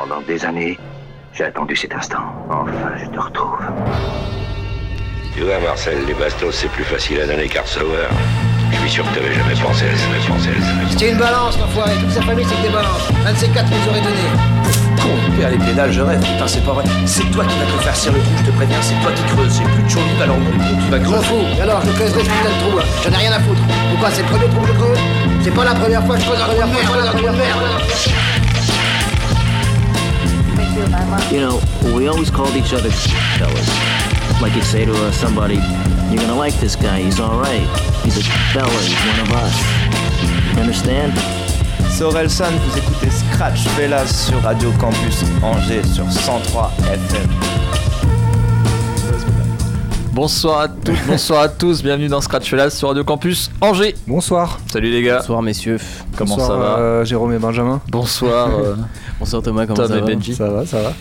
Pendant des années, j'ai attendu cet instant. Enfin, je te retrouve. Tu vois, Marcel, les bastos, c'est plus facile à donner qu'à recevoir. Je suis sûr que t'avais jamais pensé à ça, jamais pensé à ça. C'était une balance, l'enfoiré. Toute sa famille, c'est que des balances. Un de ces quatre nous aurait donné. Con, père, les pédales, je rêve. Putain, c'est pas vrai. C'est toi qui vas te faire serrer le trou, je te préviens. C'est toi qui creuses. C'est plus de chaud, alors tu vas creuser. fous. Et alors, je creuserai ce putain de trou. hein. J'en ai rien à foutre. Pourquoi c'est le premier trou que je creuse? C'est pas la première fois que je creuse un trou de You know, we always called each other fellas. Like you'd say to uh, somebody, you're gonna like this guy, he's alright. He's a fella, he's one of us. You understand? C'est Orelsan, vous écoutez Scratch Fellas sur Radio Campus Angers sur 103 FM. Bonsoir à toutes, bonsoir à tous, bienvenue dans Scratch Fellas sur Radio Campus Angers. Bonsoir. Salut les gars. Bonsoir messieurs. Comment Bonsoir, ça va euh, Jérôme et Benjamin. Bonsoir euh, Bonsoir Thomas, comment Tom ça et va Benji. Ça va, ça va.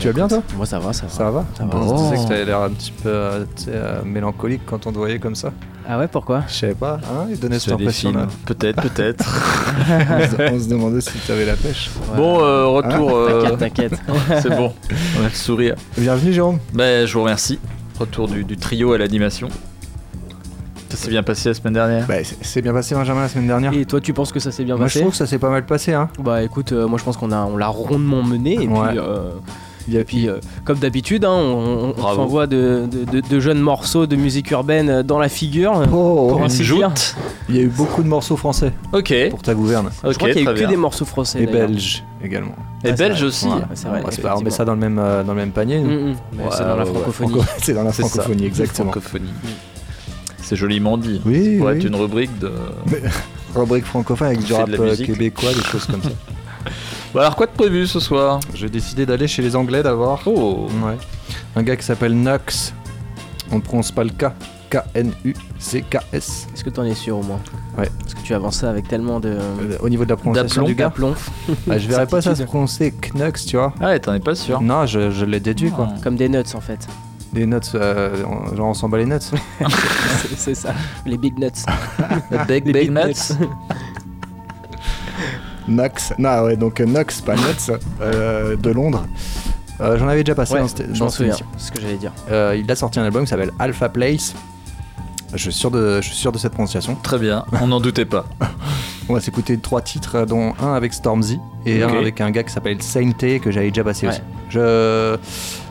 Tu vas bien toi Moi ça va, ça va. Ça va Ça va. Bon. Je sais que t'avais l'air un petit peu euh, tu sais, euh, mélancolique quand on te voyait comme ça. Ah ouais, pourquoi? Je savais pas, hein, il donnait cette impression films. Peut-être, peut-être. on, se, on se demandait si t'avais la pêche. Ouais. Bon, euh, retour. euh, T'inquiète, t'inquiète. c'est bon, on a le sourire. Bienvenue Jérôme. Ben, je vous remercie. Retour du, du trio à l'animation. Ça s'est bien passé la semaine dernière Bah, c'est- c'est bien passé Benjamin la semaine dernière. Et toi tu penses que ça s'est bien Moi je passé trouve que ça s'est pas mal passé hein. Bah écoute, euh, moi je pense qu'on a, on l'a rondement mené et Ouais. puis, euh, et puis euh, comme d'habitude, hein, on, on Bravo. s'envoie de, de- de- de jeunes morceaux de musique urbaine dans la figure. Oh, Pour ainsi dire. Joute. il y a eu beaucoup de morceaux français Ok. pour ta gouverne. Je Ok, crois qu'il y a très eu que bien. des morceaux français. Et d'ailleurs. belges également. Et Ah, c'est belge vrai. aussi. Ouais. c'est vrai, Ouais, c'est pas- on met ça dans le même, euh, dans le même panier. nous. Mm, mm. Mais c'est dans la Ouais, ouais, francophonie. Franco- C'est dans la C'est ça. francophonie, exactement. Francophonie. C'est joliment dit. Oui, Ça pourrait oui. être une rubrique de. Rubrique francophone avec du de rap euh, québécois, des choses comme ça. Bon, alors quoi de prévu ce soir? J'ai décidé d'aller chez les Anglais d'abord. Oh. Ouais. Un gars qui s'appelle Nox. On ne prononce pas le K. K-N-U-C-K-S. Est-ce que t'en es sûr au moins? Ouais. Parce que tu avances ça avec tellement de. Euh, au niveau de la prononciation du gars, bah, je verrais pas ça se prononcer Knux, tu vois. Ah ouais, t'en es pas sûr. Non, je, je l'ai déduit quoi. Ah. Comme des nuts en fait. Des notes, euh, on- genre on s'en bat les notes. C'est- c'est ça. Les big nuts. Big, Les big big nuts. Nox. Non, ouais, donc euh, Nox, pas Nuts, euh, de Londres. Euh, J'en avais déjà passé Ouais, dans cette, je dans m'en cette souviens. émission. C'est ce que j'allais dire. Euh, il a sorti un album qui s'appelle Alpha Place. Je suis sûr de, je suis sûr de cette prononciation. Très bien, on n'en doutait pas. On va s'écouter trois titres, euh, dont un avec Stormzy et Ok. un avec un gars qui s'appelle Sainté que j'avais déjà passé Ouais. aussi. Je,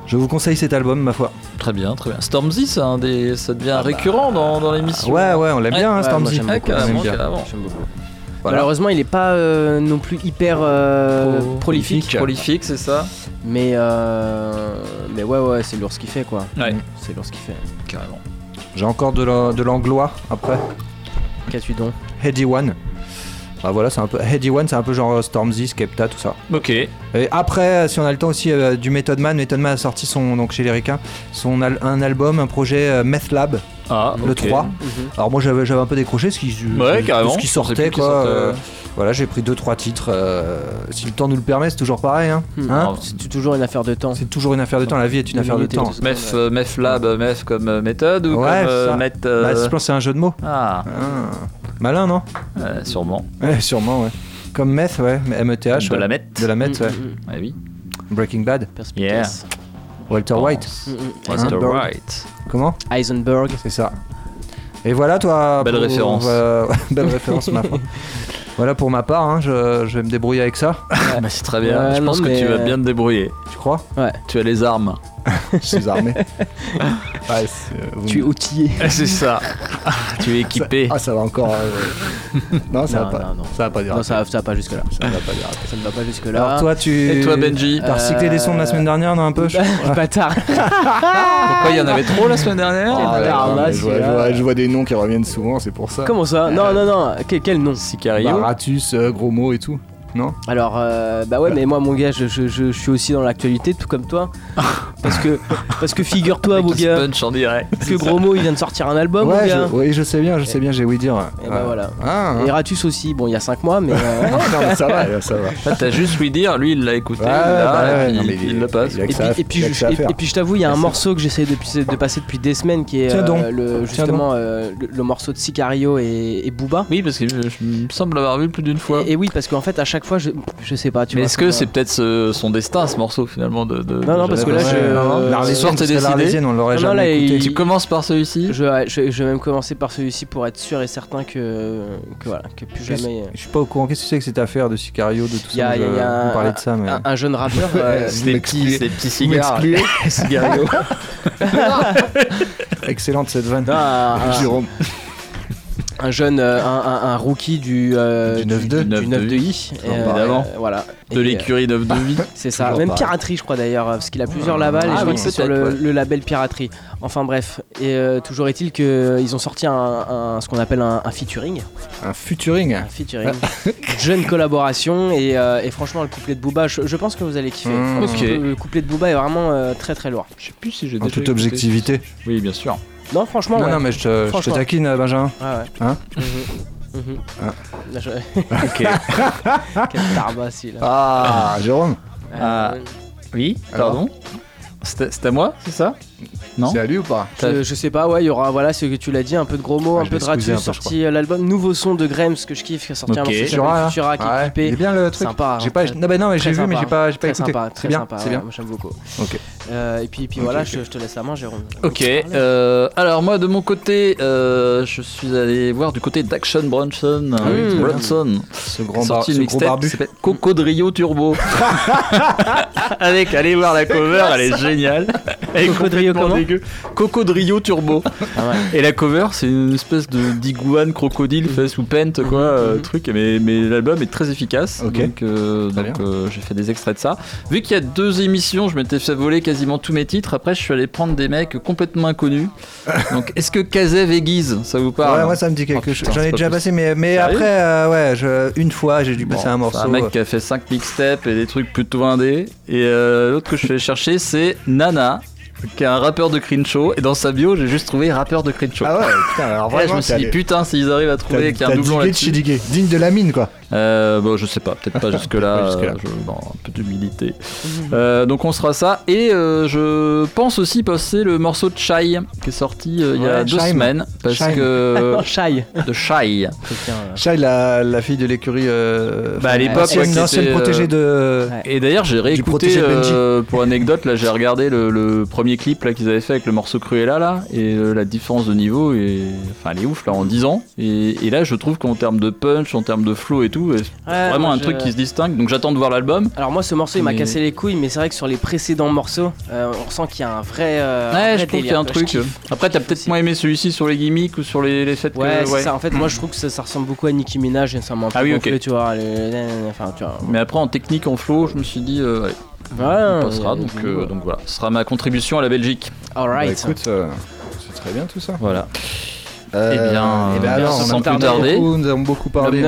je vous conseille cet album, ma foi. Très bien, très bien. Stormzy, c'est un des... ça devient récurrent dans, dans l'émission. Ouais, ouais, on l'aime Ouais, bien, hein, ouais, moi, Stormzy. j'aime Ah, beaucoup. On bien. Voilà. Malheureusement, il est pas euh, non plus hyper euh, Pro- prolifique. Prolifique, c'est ça Mais, euh, mais ouais, ouais, c'est lourd ce qu'il fait quoi. Ouais. C'est lourd ce qu'il fait. Carrément. J'ai encore de l'anglois après. Qu'as-tu donc? Heady One. Bah voilà, c'est un peu Heady One, c'est un peu genre Stormzy, Skepta, tout ça. Ok. Et après, si on a le temps aussi, euh, du Method Man. Method Man a sorti son, donc chez les Ricains, son al- un album, un projet euh, Meth Lab, Ah, le ok. 3. Mhm. Alors moi j'avais j'avais un peu décroché ce qui, Ouais, carrément. ce qui sortait quoi. sortait, euh, voilà, j'ai pris deux trois titres. euh, si le temps nous le permet, c'est toujours pareil. Hein, Hmm. Hein C'est toujours une affaire de temps. c'est toujours une affaire de temps. La vie est une affaire de temps. Meth, euh, meth lab, meth comme méthode ou Ouais, comme euh, ça. meth, euh, Bah, je pense que c'est un jeu de mots. Ah, Ah, Malin, non euh, sûrement. Ouais, sûrement, ouais. Comme meth, ouais, M-E-T-H. de ouais. la meth. De la meth, Mm, ouais. mm, mm. Ouais, oui. Breaking Bad. Perspicace. Walter White. Mm, mm. Walter. White. Comment Heisenberg. C'est ça. Et voilà, toi. Belle référence. euh, belle référence, ma foi. Voilà pour ma part, hein, je, je vais me débrouiller avec ça. Bah, c'est très bien. Ouais, je pense non, que tu vas bien te débrouiller. Tu crois Ouais. Tu as les armes. Je suis armé. Euh, vous Tu es outillé. c'est ça. tu es équipé. Ah, ça va encore. euh, non, ça Non, va pas. non, non. Ça va pas. Non, ça, ça va pas jusque là. Ça va pas dire. Ça ne va pas jusque là. Alors toi, tu. Et toi, Benji T'as recyclé les sons de la semaine dernière, non un peu je- Bâtard. Pourquoi il y en avait trop la semaine dernière Ah, là, je, vois, celui-là. je vois- je vois des noms qui reviennent souvent, c'est pour ça. Comment ça Non, non, non. Quel, quel nom Sicario. Baratus, euh, gros mots et tout. Non Alors, euh, bah ouais, mais moi, mon gars, je, je- je- je suis aussi dans l'actualité, tout comme toi. Parce que, parce que figure-toi, mon gars, punch en direct. que Gros Mot il vient de sortir un album, mon Ouais, gars. je, oui, je sais bien, je sais bien, j'ai ouï dire. Et bah Ouais. voilà. Ah, hein. Et Ratus aussi, bon, il y a 5 mois, mais. euh, non, mais ça va, ça va. Ah, T'as juste lui dire, lui il l'a écouté, Ouais, bah ouais, et non, puis mais il, il- le passe. il Et puis, et, puis je, ça à et- faire. et puis je t'avoue, il y a un morceau que j'essaie de, de passer depuis des semaines qui est euh, le, justement euh, le, le morceau de Sicario et, et Booba. Oui, parce que je, je me semble l'avoir vu plus d'une fois. Et, et oui, parce qu'en fait, à chaque fois, je, je sais pas. Tu Mais vois, est-ce que c'est peut-être ce- son destin, ce morceau finalement de, de- Non, non, de parce que là, je- Arthur euh, Ce L'Arlésienne, soir, t'es parce que décidé? l'Arlésienne, on l'aurait Non, non, jamais là, écouté. il- Tu commences par celui-ci? Je, ouais, je, je vais même commencer par celui-ci pour être sûr et certain que, que voilà, que plus Je, jamais. je suis pas au courant. Qu'est-ce que c'est que cette affaire de Sicario, de tout Il y a, ça il y a- il y a On parlait un, de ça, mais. un- un jeune rappeur. euh, C'est des petits, cigares. Excellente cette vanne. Jérôme. Un jeune, euh, un, un- un rookie du, euh, Du 9-2. du 9-2i. et, euh, Évidemment. voilà. De Et, l'écurie d'œuf de vie. euh, C'est ça. Même piraterie, je crois d'ailleurs, parce qu'il a plusieurs labels et Ah je crois oui, que c'est sur le, ouais. le label piraterie. Enfin bref. Et euh, toujours est-il qu'ils ont sorti un, un- ce qu'on appelle un, un featuring. Un futuring. Un featuring. Jeune collaboration et, euh, et franchement, le couplet de Booba, je, je pense que vous allez kiffer. Mmh. Parce que Ok. Le couplet de Booba est vraiment euh, très très lourd. Je sais plus si j'ai En toute écouté. objectivité. Oui, bien sûr. Non, franchement, Non, ouais. non, mais je te, je te Franchement. taquine, euh, Benjamin. Ouais, ouais. Hein Mhm. Mhm. Ah. Là, je- Ok. Quel tarba, celui-là. Ah, Jérôme. Ah. Euh, Oui, Alors pardon. C'était c'était à moi, c'est ça? Non C'est à lui ou pas Je, je sais pas, ouais, il y aura, voilà, ce que tu l'as dit, un peu de gros mots, Ah, un peu de ratus, sorti euh, l'album Nouveau son de Grems que je kiffe, qui a sorti un qui Futura. Futura qui est Ouais, clippé. Il est bien le truc. Sympa, J'ai hein, pas. Non, bah non, mais j'ai vu, mais j'ai pas, j'ai pas Très écouté. sympa, très bien, sympa, c'est ouais, bien. moi j'aime beaucoup. Ok. Euh, et puis, et puis voilà. Je, je te laisse la main, Jérôme. Ok, euh, alors moi de mon côté, euh, je suis allé voir du côté d'Action Bronson. Ah oui. Bronson. Ce qui grand, bar, sorti ce gros qui s'appelle Cocodrillo Turbo. Avec, allez voir la cover, elle est géniale. Est Cocodrillo comment dégueu. Cocodrillo Turbo. Ah ouais. Et la cover, c'est une espèce de d'iguane crocodile fait sous pente, quoi, euh, Mhm. truc. Mais, mais l'album est très efficace. Donc, euh, donc, euh, j'ai fait des extraits de ça. Vu qu'il y a deux émissions, je m'étais fait voler quasiment tous mes titres. Après, je suis allé prendre des mecs complètement inconnus. donc, est-ce que Kazev et Guise, ça vous parle Ouais, moi ça me dit quelque Oh, chose. J'en ai pas déjà possible. passé, mais, mais après, euh, ouais, je, une fois j'ai dû passer Bon, un c'est morceau. un mec qui a fait 5 mixtapes et des trucs plutôt indés. Et euh, l'autre que je suis allé chercher, c'est Nana, qui est un rappeur de Crenshaw. Et dans sa bio, j'ai juste trouvé rappeur de Crenshaw. Ah ouais, putain, alors Et là, je vraiment, me suis dit, putain, s'ils arrivent à trouver qu'il y a un doublon là-dessus. Digne de la mine, quoi. Euh, bon, je sais pas, peut-être pas jusque-là. Euh, un peu d'humilité. Euh, donc on sera ça. Et euh, je pense aussi passer le morceau de Shy qui est sorti euh, il y a deux semaines. Parce Shime. que. Shy. de euh, Shai, la, la fille de l'écurie. Euh, Bah, à l'époque, ouais, qui ancienne euh, protégée de. Et d'ailleurs, j'ai réécouté euh, pour anecdote. Là, j'ai regardé le, le premier clip là qu'ils avaient fait avec le morceau Cruella là, et euh, la différence de niveau est, enfin, elle est ouf là en 10 ans. Et, et là, je trouve qu'en termes de punch, en termes de flow et tout, c'est Ouais, vraiment moi, un je- truc qui se distingue. Donc, j'attends de voir l'album. Alors moi ce morceau il m'a Mais- cassé les couilles mais c'est vrai que sur les précédents morceaux euh, on ressent qu'il y a un vrai euh, un Ouais, vrai je trouve qu'il y a un truc. Après, t'as peut-être moins aimé celui-ci sur les gimmicks ou sur les, les que. Ouais, ça. En fait, moi je trouve que ça, ça ressemble beaucoup à Nicki Minaj et ça m'a un peu Ah oui, gonflé, ok. tu vois. les- Enfin, tu vois. Mais après, en technique, en flow, je me suis dit, euh, ouais, Ouais, on passera. Donc, euh, donc voilà, ce sera ma contribution à la Belgique. Bah, Alright. écoute, euh, c'est très bien tout ça. Voilà. Euh, Eh bien, eh ben euh, alors, sans on plus beaucoup- tarder. Nous avons beaucoup parlé.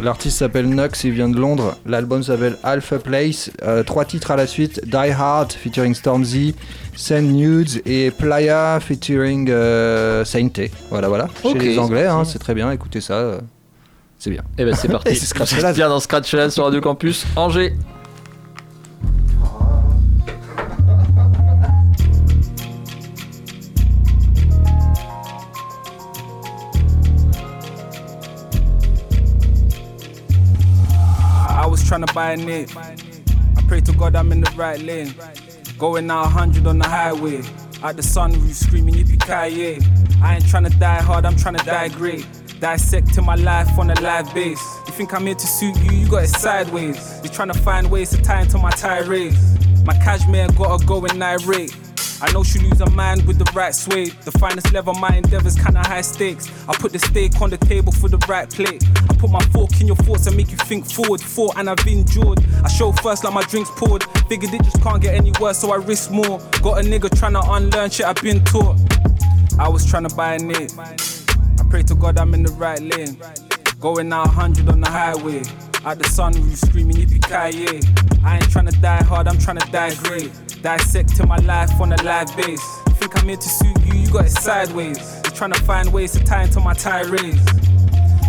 L'artiste s'appelle Nux, il vient de Londres. L'album s'appelle Alpha Place. Euh, trois titres à la suite Die Hard featuring Stormzy, Send Nudes et Playa featuring euh, Sainte. Voilà, voilà. Ok. Chez les Anglais, hein, c'est très bien. Écoutez ça. euh, c'est bien. Et ben c'est parti. C'est bien dans Scratch Lab sur Radio Campus Angers. Was trying to buy a Nick. I pray to God I'm in the right lane. Going out 100 on the highway. Out the sunroof screaming yippee ki I ain't trying to die hard, I'm trying to die great. Dissecting my life on a live base. You think I'm here to suit you? You got it sideways. You're trying to find ways to tie into my tirades. My cashmere gotta go in irate. I know she lose her mind with the right sway. The finest level, my endeavors kinda high stakes. I put the steak on the table for the right plate. I put my fork in your thoughts and make you think forward. Fought and I've endured. I show first like my drinks poured. Figured it just can't get any worse, so I risk more. Got a nigga tryna unlearn shit I've been taught. I was tryna buy a name. I pray to God I'm in the right lane. Going out 100 on the highway. Out the sunroof screaming yippee ki I ain't tryna die hard, I'm tryna die great. Dissecting my life on a live base. Think I'm here to suit you, you got it sideways. You're trying to find ways to tie into my tirades.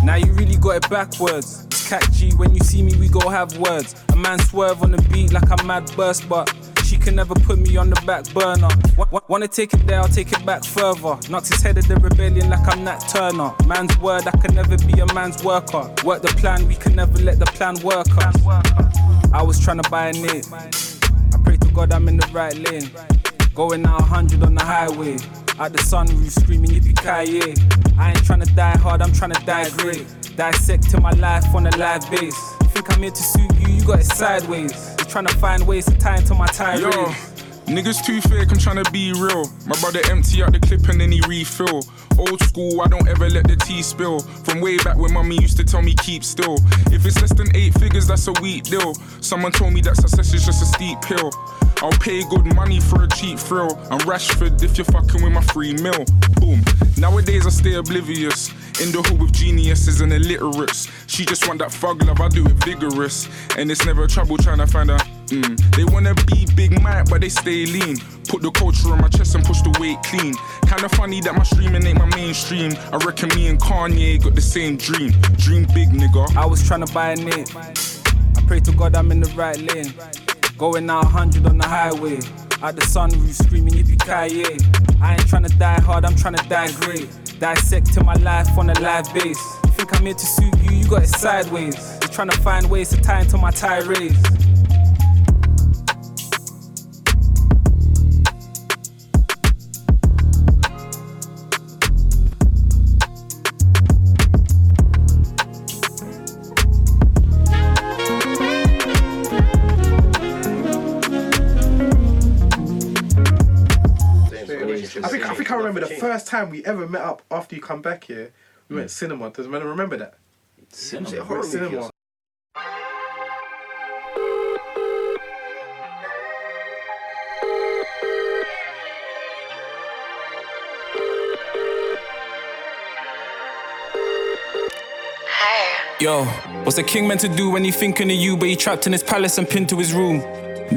Now you really got it backwards. It's catchy when you see me, we go have words. A man swerve on the beat like a mad burst, but she can never put me on the back burner. W- wanna take it there, I'll take it back further. Knocks his head at the rebellion like I'm Nat Turner. Man's word, I can never be a man's worker. Work the plan, we can never let the plan work us. I was trying to buy a name. God I'm in the right lane. Going out 100 on the highway. At the sunroof, screaming yippee ki I ain't trying to die hard, I'm trying to die great. Dissecting my life on a live base. You think I'm here to suit you, you got it sideways. You're trying to find ways to tie into my tirade. Yo, niggas too fake, I'm trying to be real. My brother empty out the clip and then he refill. Old school, I don't ever let the tea spill. From way back when mommy used to tell me keep still. If it's less than eight figures, that's a weak deal. Someone told me that success is just a steep hill. I'll pay good money for a cheap thrill. I'm Rashford if you're fucking with my free meal. Boom. Nowadays I stay oblivious. In the hood with geniuses and illiterates. She just want that fug love, I do it vigorous. And it's never trouble trying to find her. Mm. They wanna be big Mike, but they stay lean. Put the culture on my chest and push the weight clean. Kinda funny that my streaming ain't my mainstream. I reckon me and Kanye got the same dream. Dream big, nigga. I was trying to buy a name. I pray to God I'm in the right lane. Going out 100 on the highway. At the sunroof, screaming yippee ki I ain't trying to die hard, I'm trying to die great. Dissecting my life on a live base. You think I'm here to suit you, you got it sideways. You're trying to find ways to tie into my tirades. First time we ever met up after you come back here. We went hmm. cinema. Does anyone remember that? Cinema? It Horror cinema? Yo, what's a king meant to do when he thinking of you, but he trapped in his palace and pinned to his room?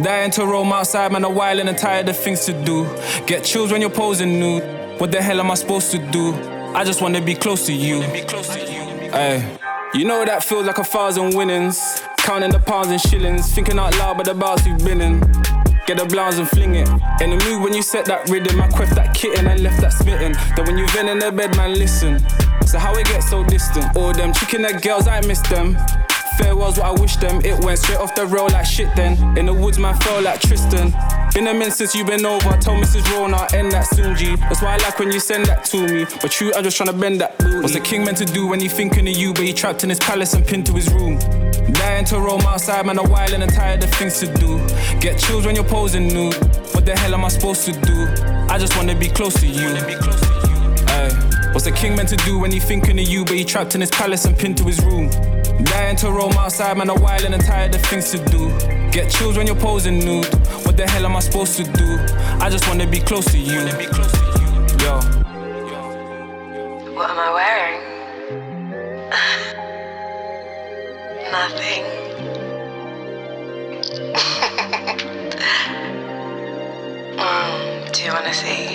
Dying to roam outside, man, a while and tired of things to do. Get chills when you're posing nude. What the hell am I supposed to do? I just wanna be close to you. Hey, you know that feels like a thousand winnings. Counting the pounds and shillings, thinking out loud, about to been in. Get the blouse and fling it. In the mood when you set that rhythm, I queft that kitten and left that smitten. Then when you vent in the bed, man, listen. So how it get so distant? All them chicken egg girls, I miss them. Farewell's what I wish them. It went straight off the road like shit then. In the woods, man, felt like Tristan. Been a minute since you been over. Told Mrs. Rona, end that soon, G. That's why I like when you send that to me. But you, I'm just trying to bend that booty. What's the king meant to do when he thinking of you? But he trapped in his palace and pinned to his room. Dying to roam outside, man, a while and I'm tired of things to do. Get chills when you're posing nude. What the hell am I supposed to do? I just wanna be close to you. Ay. What's the king meant to do when he thinking of you, but he trapped in his palace and pinned to his room? Dying to roam outside, man, a while and I'm tired of things to do. Get chills when you're posing nude. What the hell am I supposed to do? I just wanna be close to you. Yo. What am I wearing? Nothing. mm, do you want to see?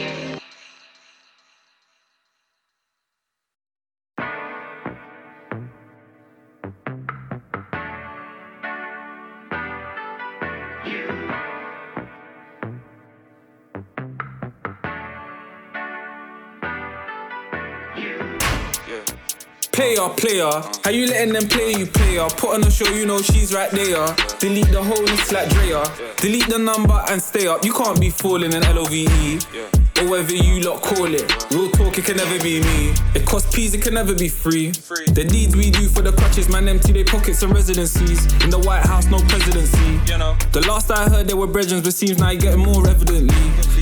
Player, player, how you letting them play you, player? Put on a show, you know she's right there. Delete the whole list like Drea. Delete the number and stay up. You can't be falling in LOVE. Or whether you lot call it. Real talk, it can never be me. It costs peas, it can never be free. The deeds we do for the crutches, man, empty their pockets and residencies. In the White House, no presidency. The last I heard, they were brethren, but seems now you're getting more evidently.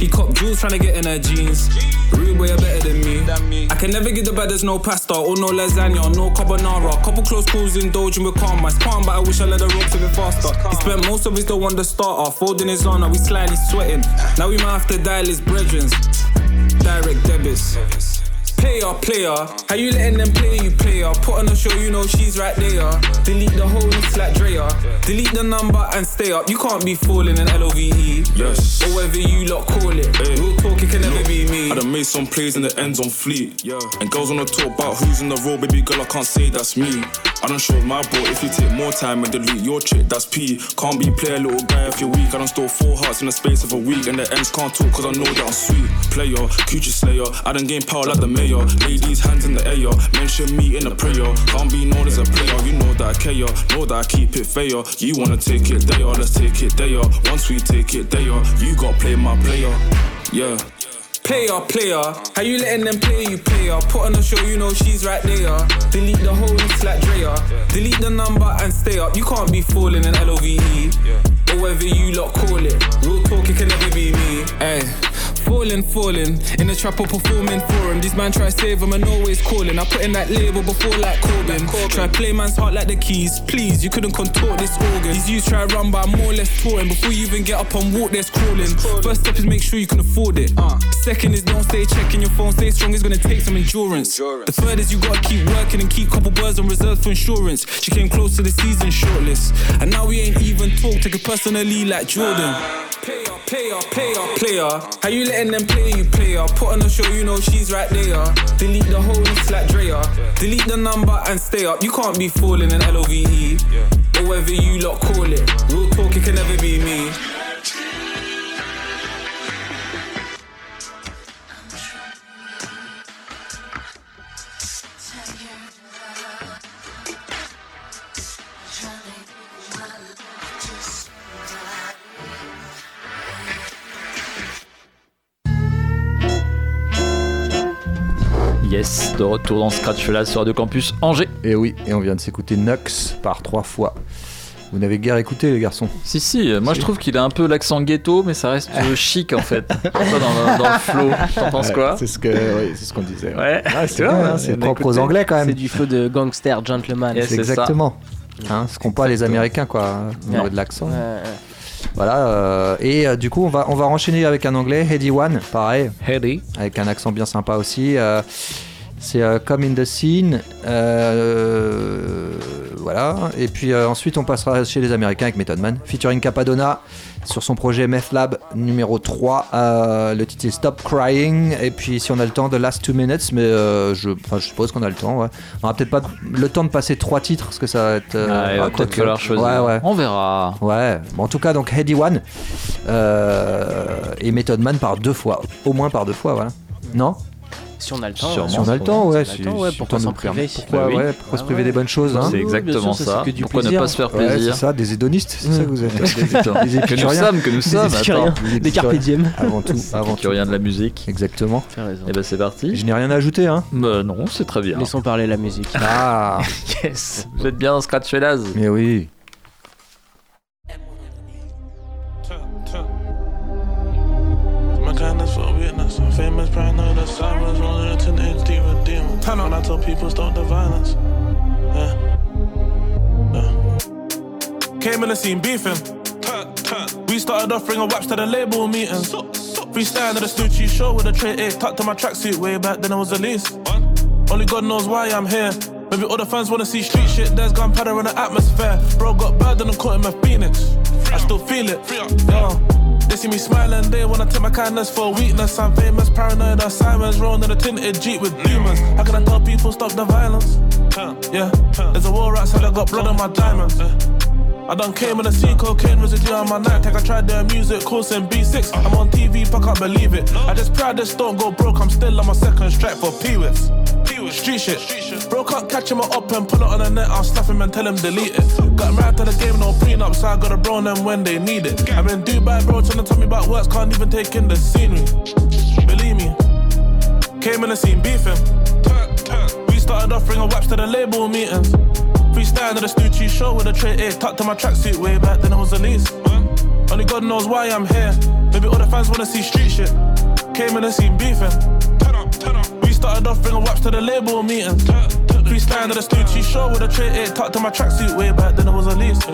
He copped jewels trying to get in her jeans. Rude boy, you're better than me. I can never get the baddest, no pasta or no lasagna, no carbonara. Couple close calls indulging with calm. My calm, but I wish I let the ropes a bit faster. He spent most of his dough on the starter, folding his honor, we slightly sweating. Now we might have to dial his brethren. Direct debits. Player, player, how you letting them play you, player? Put on a show, you know she's right there. Delete the whole mix like Drea. Delete the number and stay up. You can't be falling in LOVE. Yes. Or whether you lot call it. Real talk, it can never be me. I done made some plays and the ends on fleet. Yeah. And girls wanna talk about who's in the role, baby girl, I can't say that's me. I don't showed my bro if you take more time and delete your chick, that's P. Can't be play a little guy if you're weak. I don't store four hearts in the space of a week, and the ends can't talk cause I know that I'm sweet. Player, coochie slayer, I done gain power like the mayor. Ladies, hands in the air, mention me in a prayer. Can't be known as a player, you know that I care, know that I keep it fair. You wanna take it there, let's take it there. Once we take it there, you got play my player. Yeah. Player, player, how you letting them play you, player? Put on a show, you know she's right there. Delete the whole mix like Drea. Delete the number and stay up. You can't be falling in LOVE. Or whether you lot call it. Real talk, it can never be me. Ay. Falling, falling in the trap or performing for him. These man try save him and always calling. I put in that label before like Corbin. Try play man's heart like the keys. Please, you couldn't contort this organ. These youths try run, but I'm more or less touring. Before you even get up and walk, there's crawling. First step is make sure you can afford it. Uh. Second is don't stay checking your phone. Stay strong, it's gonna take some endurance. The third is you gotta keep working and keep couple birds on reserve for insurance. She came close to the season shortlist. And now we ain't even talk. Take it personally like Jordan. Player, player, player, player. How you letting them play you, player? Put on a show, you know she's right there. Delete the whole mix like Drea. Delete the number and stay up. You can't be falling in LOVE. Or whether you lot call it. Real talk, it can never be me. Yes, de retour dans Scratch là sur Radio Campus Angers. Et oui, et on vient de s'écouter Nux par trois fois. Vous n'avez guère écouté les garçons Si si, moi je trouve qu'il a un peu l'accent ghetto mais ça reste euh, chic en fait. Dans, le- dans le flow. T'en penses quoi C'est ce que, oui, c'est ce qu'on disait. Ouais. Ah, c'est vrai, hein, c'est propre aux Anglais quand même. C'est du feu de gangster, gentleman. Yes. C'est ça. exactement. Hein, ce qu'ont pas les Américains quoi, au niveau Ouais. de l'accent. Ouais. Voilà. euh, et euh, du coup, on va on va enchaîner avec un anglais, Heady One, pareil, Heady. avec un accent bien sympa aussi. euh, c'est euh, Come in the Scene. euh, voilà. Et puis euh, ensuite, on passera chez les Américains avec Method Man, featuring Capadonna sur son projet Meth Lab numéro 3. euh, le titre est Stop Crying. Et puis, si on a le temps, The Last Two Minutes. Mais euh, je, enfin, je suppose qu'on a le temps. Ouais. On aura peut-être pas le temps de passer trois titres parce que ça va être. euh, Ah, il va peut-être falloir choisir. Ouais, ouais. On verra. Ouais, bon, en tout cas, donc Heady One euh, et Method Man par deux fois, au moins par deux fois, voilà. Non? Si on a le temps. Sûrement. Si on a le temps, ouais. Si on a si- le temps, ouais, pourquoi s'en priver Pourquoi, Bah oui. ouais, pourquoi Ah se priver ouais. des bonnes choses hein C'est bien exactement sûr, ça, ça. c'est que du Pourquoi ne pas se faire Ouais, plaisir c'est ça, des hédonistes, c'est ça que vous êtes. Des, des que nous sommes, que nous sommes. Des Des carpe diem. Avant tout, avant Qui tout. rien de la musique. Exactement. Et ben c'est parti. Je n'ai rien à ajouter, hein. Bah non, c'est très bien. Laissons parler la musique. Ah, Yes. Vous êtes bien dans Scratch Fellas mais oui. On, I tell people stop the violence. Yeah. Yeah. Came in the scene beefing. Turn, turn. We started offering a waps to the label meetings. Freestyle at the Snoochie show with a tray A. Tucked to my tracksuit way back then it was the least. Only God knows why I'm here. Maybe all the fans wanna see street shit. There's gunpowder in the atmosphere. Bro got bad and I'm caught in my Phoenix. I still feel it. Yo. They see me smiling, they wanna take my kindness for weakness. I'm famous, paranoid, as Simons, rolling in a tinted Jeep with demons. How can I tell people stop the violence? Yeah, there's a war outside, I got blood on my diamonds. I done came in the scene, cocaine residue on my night tag. I tried their music course in B6. I'm on TV, but I can't believe it. I just pray I just don't go broke. I'm still on my second strike for Peewits. Street shit. Bro can't catch him up and pull it on the net. I'll slap him and tell him delete it. Got married to the game, no so I gotta bro on them when they need it. I'm in Dubai, bro, trying to tell me about works, can't even take in the scenery. Believe me. Came in the scene beefing. We started offering a waps to the label meetings. Freestyle to the Snoochie show with a tray A. Tucked to my tracksuit way back then it was the least. Only God knows why I'm here. Maybe all the fans wanna see street shit. Came in the scene beefing. Started offering a waps to the label meetings. Freestyle to the Snoochie show with a tray A. Eh, tucked to my tracksuit way back then it was a least.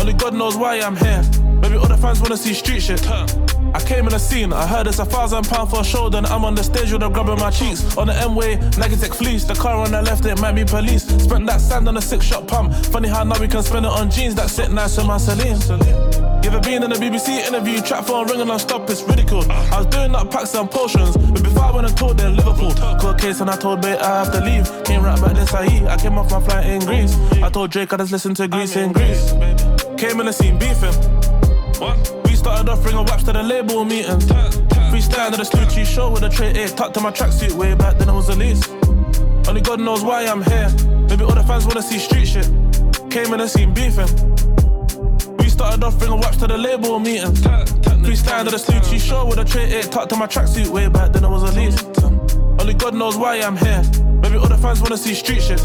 Only God knows why I'm here. Maybe all the fans wanna see street shit. I came in the scene, I heard it's a thousand pound for a show, then I'm on the stage with a grub in my cheeks. On the M-way, Nike Tech fleece, the car on the left, it might be police. Spent that sand on a six shot pump. Funny how now we can spend it on jeans that sit nice with my Celine. You ever been in a BBC interview, trap phone ringing on stop, it's ridiculed. I was doing up packs and potions, but before I went and told in Liverpool, court case and I told Bait I have to leave. Came right back this IE, I came off my flight in Greece. I told Drake I just listen to Greece in Greece. Came in the scene beefing. We started off bringing waps to the label meetings. Freestyle to the Slucci show with a tray A. Tucked to my tracksuit way back then I was the least. Only God knows why I'm here. Maybe all the fans wanna see street shit. Came in the scene beefing. Started off bringing watch to the label meetings. Freestyle to the Slucci show with a tray A. Tucked to my tracksuit way back then I was a least. Only God knows why I'm here. Maybe all the fans wanna see street shit.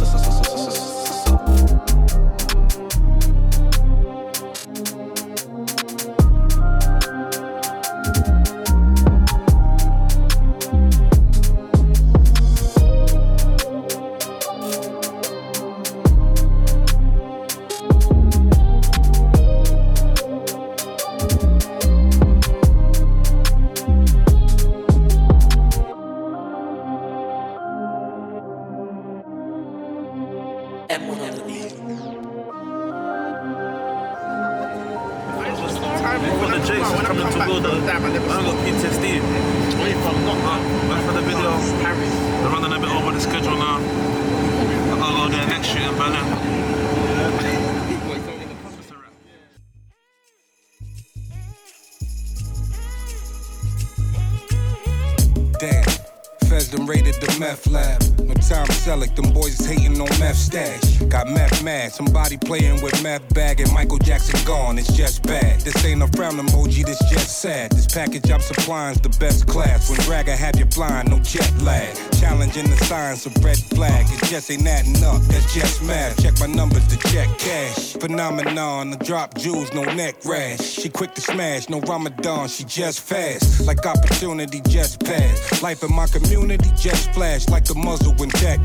Package the best class. When dragger have you flying, no jet lag. Challenging the signs of red flag. It just ain't adding up, that's just math. Check my numbers to check cash. Phenomenon, the drop jewels, no neck rash. She quick to smash, no Ramadan, she just fast. Like opportunity just passed. Life in my community just flash like a muzzle when tech.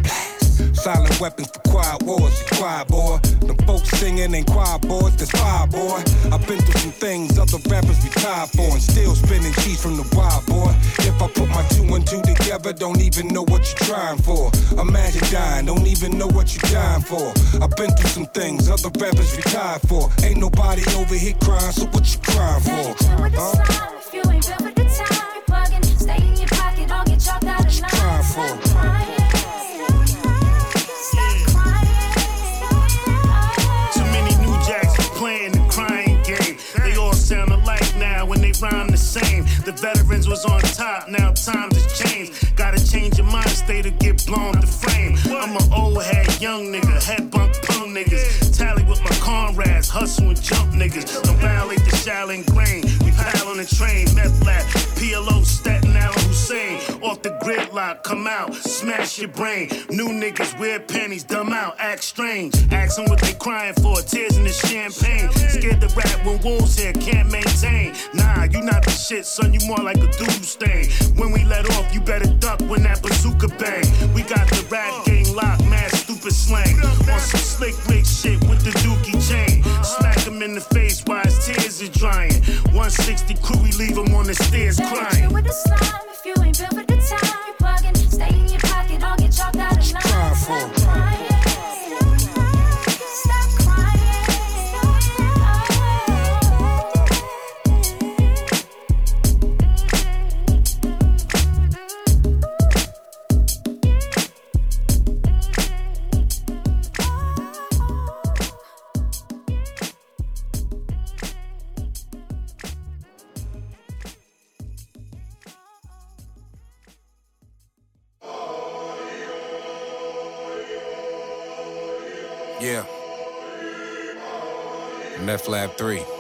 Silent weapons for quiet wars, quiet boy. The folks singing ain't quiet boys, that's fire boy. I've been through some things other rappers retired for and still spinning cheese from the wild boy. If I put my two and two together, don't even know what you're trying for. Imagine dying, don't even know what you're dying for. I've been through some things other rappers retired for. Ain't nobody over here crying, so what you crying for? Huh? Gridlock, come out, smash your brain. New niggas wear panties, dumb out, act strange. Ask them what they crying for, tears in the champagne. Scared to rap when wolves here can't maintain. Nah, you not the shit, son, you more like a dude stain. When we let off, you better duck when that bazooka bang. We got the rap game locked, mad stupid slang. On some slick Rick shit with the dookie chain. Smack him in the face while his tears are drying. 160 crew, we leave him on the stairs crying. With the slime, if you ain't built for the time, of Meth Lab 3.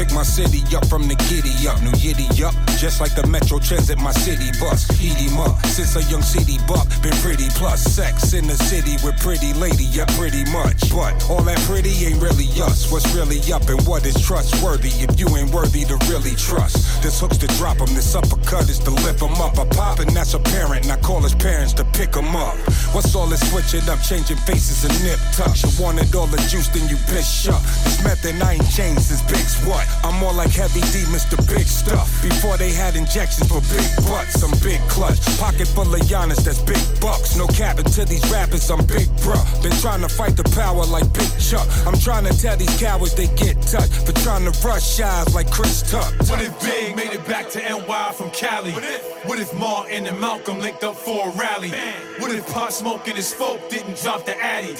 Pick my city up from the giddy up, new yiddy up. Just like the Metro Transit, my city bus. Eat him up. Since a young city buck, been pretty plus. Sex in the city with pretty lady, yeah, pretty much. But all that pretty ain't really us. What's really up and what is trustworthy if you ain't worthy to really trust? This hook's to drop him, this uppercut is to lift him up. I pop and that's apparent, and I call his parents to pick him up. What's all this switching up, changing faces and nip tucks? You wanted all the juice, then you bitch up. This method I ain't changed since Big's what? I'm more like Heavy D, Mr. Big Stuff. Before they had injections for big butts, I'm big clutch. Pocket full of Giannis, that's big bucks. No capping to these rappers, I'm big bruh. Been trying to fight the power like Big Chuck. I'm trying to tell these cowards they get touched for trying to rush eyes like Chris Tuck. What if Big made it back to NY from Cali? What if Martin and Malcolm linked up for a rally? What if Pot Smoke and his folk didn't drop the Addy?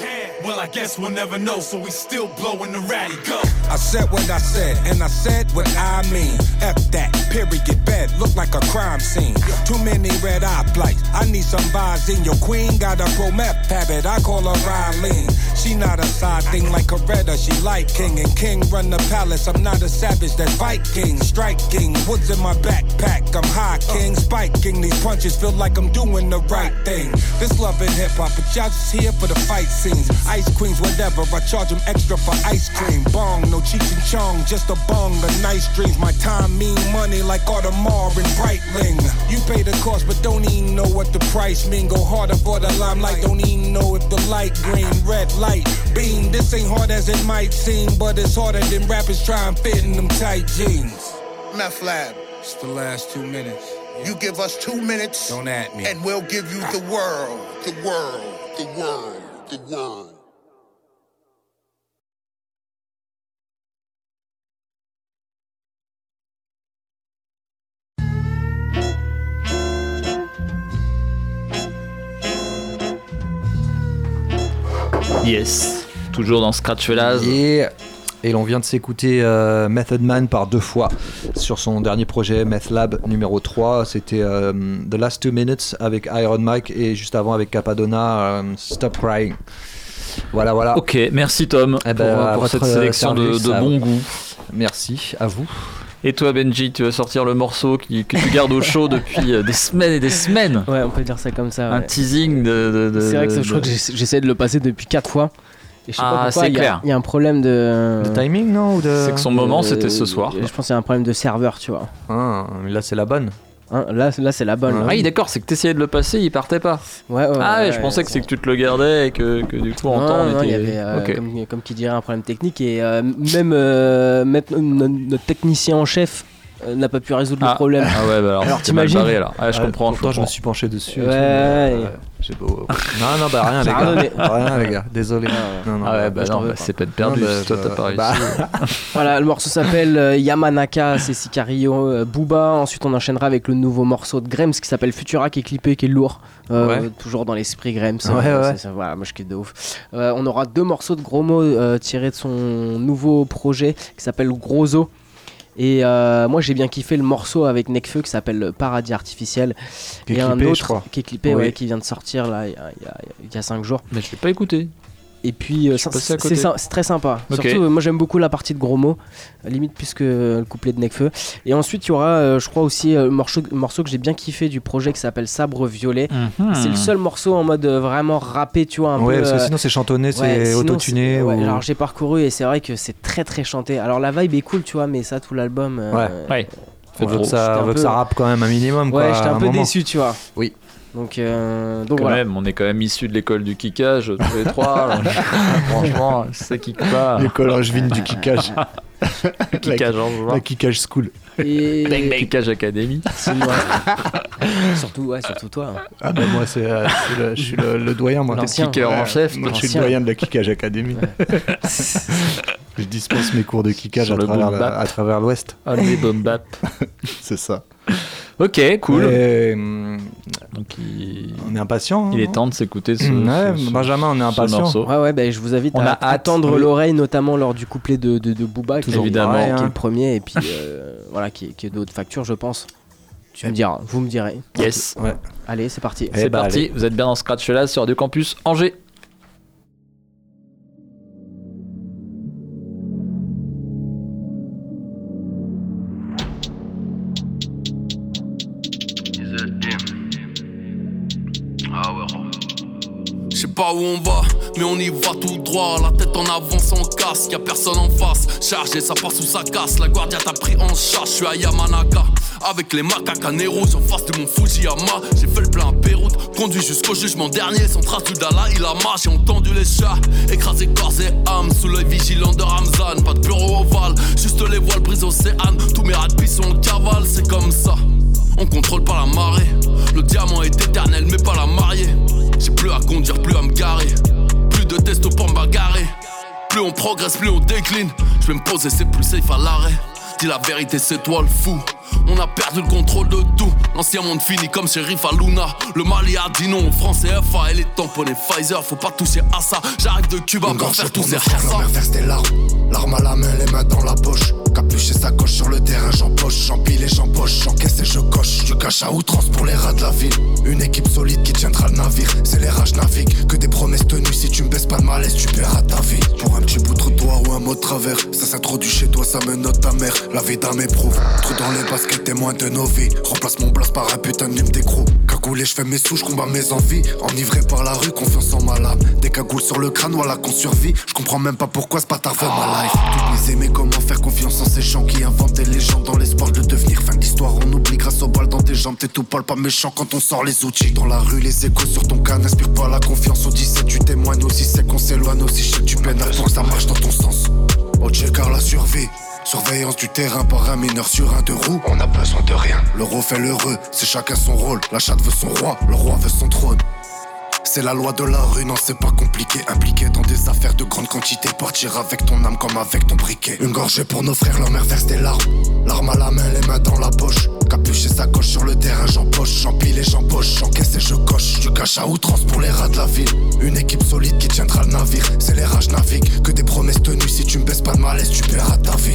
Well, I guess we'll never know, so we still blowing the ratty. Go. I said what I said, and I said what I mean. F that, period, bed, look like a crime scene. Too many red eye flights. I need some vibes in your queen. Got a pro meth habit, I call her Riley. She not a side thing like Coretta, she like king. And king run the palace, I'm not a savage, that's Viking. Striking, woods in my backpack, I'm high king. Spiking, these punches feel like I'm doing the right thing. This love and hip hop, but y'all just here for the fight scenes. Ice queens, whatever, I charge them extra for ice cream. Bong, no Cheech and Chong, just a bong of nice dreams. My time mean money like Audemars and Breitling. You pay the cost, but don't even know what the price mean. Go harder for the limelight, don't even know if the light green, red light, beam. This ain't hard as it might seem, but it's harder than rappers try and fit in them tight jeans. Meth Lab. It's the last two minutes. You give us two minutes. Don't at me. And we'll give you the world. The world. The world. The world. Yes. Toujours dans Scratch Fellas. Et, et l'on vient de s'écouter euh, Method Man par deux fois sur son dernier projet Meth Lab numéro 3. C'était euh, The Last Two Minutes avec Iron Mike et juste avant avec Capadonna euh, Stop Crying. Voilà, voilà. Ok, merci Tom Eh pour, ben, pour cette sélection de, service, de à bon goût. Merci, à vous. Et toi Benji, tu vas sortir le morceau qui- que tu gardes au chaud depuis euh, des semaines et des semaines. Ouais, on peut dire ça comme ça. Un teasing de. de- de- C'est vrai que de- je crois que j'essa- j'essaie de le passer depuis 4 fois. Et je sais Ah, c'est il y a- clair. Il y, a un problème de. De timing, non ou de... C'est que son moment, c'était ce soir. Je pense qu'il y a un problème de serveur, tu vois. Ah, mais là c'est la bonne. Hein, là, là c'est la bonne. Ah là. oui, d'accord, c'est que t'essayais de le passer, il partait pas. Ouais, ouais, ah ouais, ouais, je pensais que c'est que tu te le gardais et que, que du coup en Non, temps on non, était. il y avait, euh, comme, comme qui dirait, un problème technique. Et euh, même, euh, même notre technicien en chef n'a pas pu résoudre Ah. le problème. Ah ouais, bah alors, mal t'imagines barré, alors. Ouais, je comprends, je Pourtant, je me comprends. suis penché dessus. et Ouais, J'ai beau. Non, non, bah rien, les Ça donné. gars. Rien, les gars. Désolé. Non, non, Ah ouais, bah, bah bah, pas. c'est. Non, bah, si toi t'as pas réussi. bah, Voilà, le morceau s'appelle euh, Yamanaka, c'est Sicario, euh, Booba. Ensuite, on enchaînera avec le nouveau morceau de Grems qui s'appelle Futura, qui est clippé, qui est lourd. Euh, Ouais. Toujours dans l'esprit Grems. Ouais, ouais. voilà, moi je kiffe de ouf. Euh, on aura deux morceaux de gros mots euh, tirés de son nouveau projet qui s'appelle Grosso. Et euh, moi j'ai bien kiffé le morceau avec Nekfeu qui s'appelle Paradis Artificiel. Qui est et un je autre crois. qui est clippé, Oui. ouais, qui vient de sortir là a- a- il y a 5 jours. Mais je l'ai pas écouté. Et puis, euh, c'est très sympa. Surtout, euh, moi j'aime beaucoup la partie de gros mots, euh, limite plus que euh, le couplet de Necfeu. Et ensuite, il y aura, euh, je crois aussi, le morceau, morceau que j'ai bien kiffé du projet qui s'appelle Sabre Violet. Mhm. C'est le seul morceau en mode vraiment rappé, tu vois, un Ouais, peu. parce que sinon c'est chantonné, c'est ouais, autotuné. c'est- ouais, ou- Alors j'ai parcouru et c'est vrai que c'est très très chanté. Alors la vibe est cool, tu vois, mais ça, tout l'album. euh, Ouais. Ouais. On veut que ça, on un que ça rappe quand même un minimum. Ouais, j'étais à un peu moment. déçu, tu vois. Oui. Donc, euh, donc Quand voilà. même, on est quand même issus de l'école du kickage, tous les trois. Franchement, ça kick pas. L'école angevine du kickage. Kickage en La juin. kickage school. Et... Kickage Academy. Surtout, ouais, surtout toi. Ah bah moi c'est, euh, je suis le, je suis le- le doyen moi. Kicker en chef. Moi je suis le doyen de la kickage academy. je dispense mes cours de kickage à le travers, la- à travers l'ouest. Allez, boom bap. C'est ça. Ok, cool. Et, hum, Donc il, on est impatient. hein. il est temps de s'écouter ce, Ouais, ce- ce- Benjamin, on est impatient. morceau. Ouais, ouais, bah, je vous invite On à, a attendre oui. l'oreille, notamment lors du couplet de, de, de Booba, qui, Toujours est- évidemment. qui est hein. le premier, et puis euh, voilà, qui qui est d'autres factures, je pense. Tu me diras, vous me direz. Yes. Ouais. Allez, c'est parti. Eh C'est bah, parti, allez. vous êtes bien dans Scratch là sur Radio Campus Angers. Où on va, mais on y va tout droit. La tête en avant sans casque, y'a personne en face. Chargé, ça passe ou ça casse. La guardia t'a pris en charge, je suis à Yamanaka. Avec les Nero, en face de mon Fujiyama. J'ai fait le plein à Beyrouth, conduit jusqu'au jugement dernier. Sans trace du Dalai Lama, j'ai entendu les chats. Écrasés corps et âme, sous l'œil vigilant de Ramzan. Pas de bureau ovale, juste les voiles brisent océane. Tous mes de sont en cavale, c'est comme ça. On contrôle pas la marée. Le diamant plus de tests pour bagarrer. Plus on progresse, plus on décline. Je vais me poser, c'est plus safe à l'arrêt. Dis la vérité, c'est toi le fou. On a perdu le contrôle de tout. L'ancien monde fini comme shérif à Luna. Le Mali a dit non, France et FA et les tamponnés Pfizer. Faut pas toucher à ça. J'arrive de Cuba pour faire tous ces des larmes, l'arme à la main, les mains dans la poche. Capuche et sacoche sur le terrain, j'empoche, j'empile et j'empoche, j'encaisse et je coche. Du cache à outrance pour les rats de la ville. Une équipe solide qui tiendra le navire. C'est les rages naviguent, que des promesses tenues. Si tu me baisses pas de malaise, tu paieras ta vie. Pour un petit bout de trottoir ou un mot de travers, ça s'introduit chez toi, ça me note ta mère. La vie d'un m'éprouve. Trou dans les baskets, témoin de nos vies. Remplace mon blast par un putain de d'écrou. Cagoulé, je fais mes sous, je combats mes envies. Enivré par la rue, confiance en ma lame. Des cagoules sur le crâne, voilà qu'on survit. Je comprends même pas pourquoi ce bâtard veut ma life. Toutes mes aimés, comment faire confiance en ces gens qui inventent des légendes dans l'espoir de devenir fin d'histoire. On oublie grâce aux balles dans tes jambes. T'es tout pâle, pas méchant quand on sort les outils. Dans la rue, les échos sur ton cas n'inspirent pas la confiance. Au 17, tu témoignes aussi, c'est qu'on s'éloigne aussi. Je sais que tu peines pour que ça marche dans ton sens. Au car la survie. Surveillance du terrain par un mineur sur un deux roues. On a besoin de rien. L'euro fait l'heureux, c'est chacun son rôle. La chatte veut son roi, le roi veut son trône. C'est la loi de la rue, non c'est pas compliqué. Impliqué dans des affaires de grande quantité. Partir avec ton âme comme avec ton briquet. Une gorgée pour nos frères, leur mère verse des larmes. L'arme à la main, les mains dans la poche. Capuche et sacoche sur le terrain, j'empoche J'empile et j'empoche, j'encaisse et je coche. Du cache à outrance pour les rats de la ville. Une équipe solide qui tiendra le navire. C'est les rages naviguent, que des promesses tenues Si tu me baisses pas de malaise, tu paieras ta vie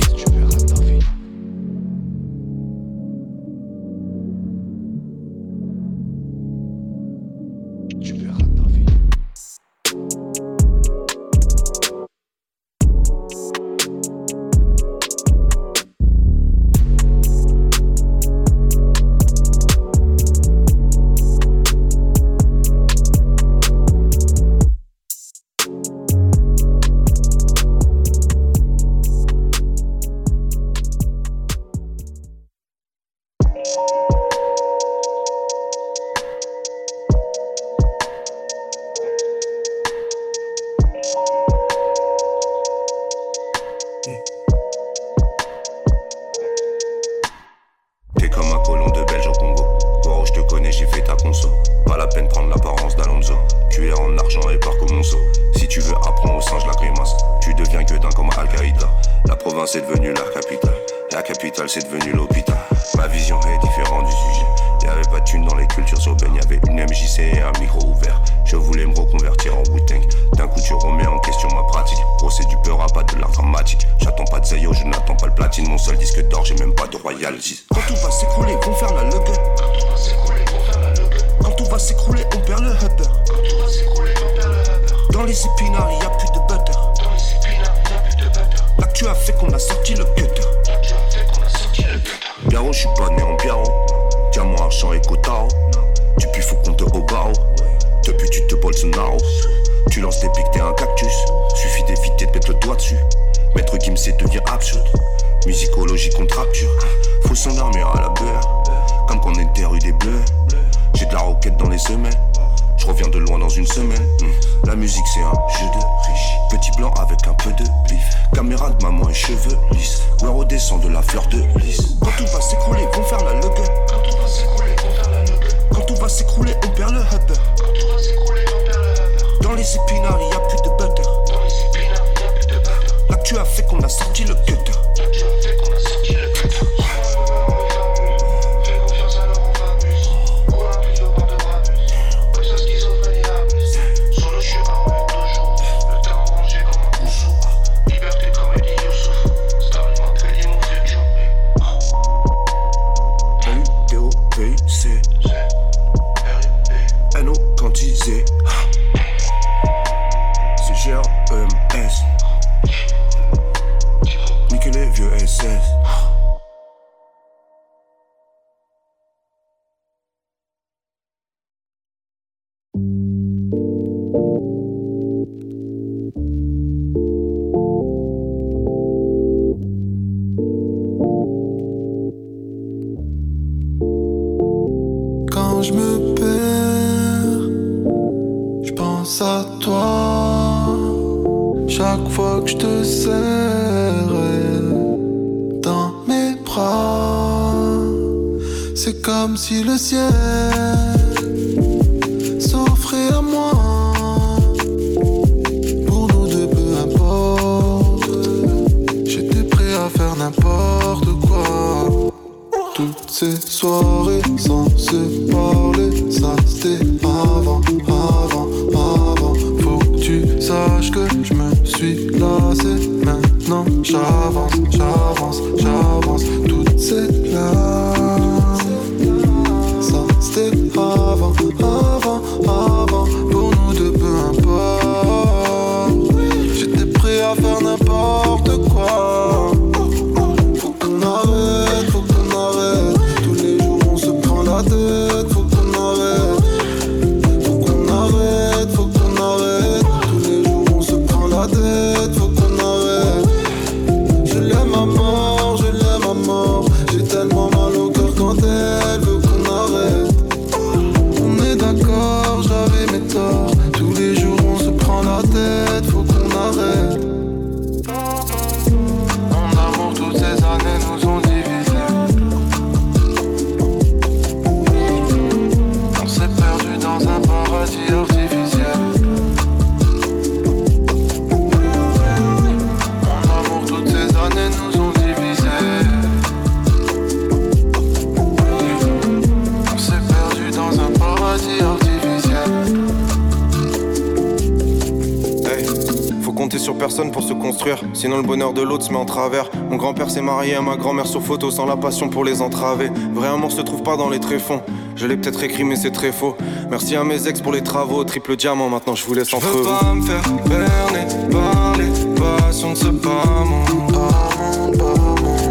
avant. Construire, sinon le bonheur de l'autre se met en travers. Mon grand-père s'est marié à ma grand-mère sur photo sans la passion pour les entraver. Vrai amour se trouve pas dans les tréfonds. Je l'ai peut-être écrit mais c'est très faux. Merci à mes ex pour les travaux, triple diamant, maintenant je vous laisse entre vous. pas me faire berner par les passions de ce monde.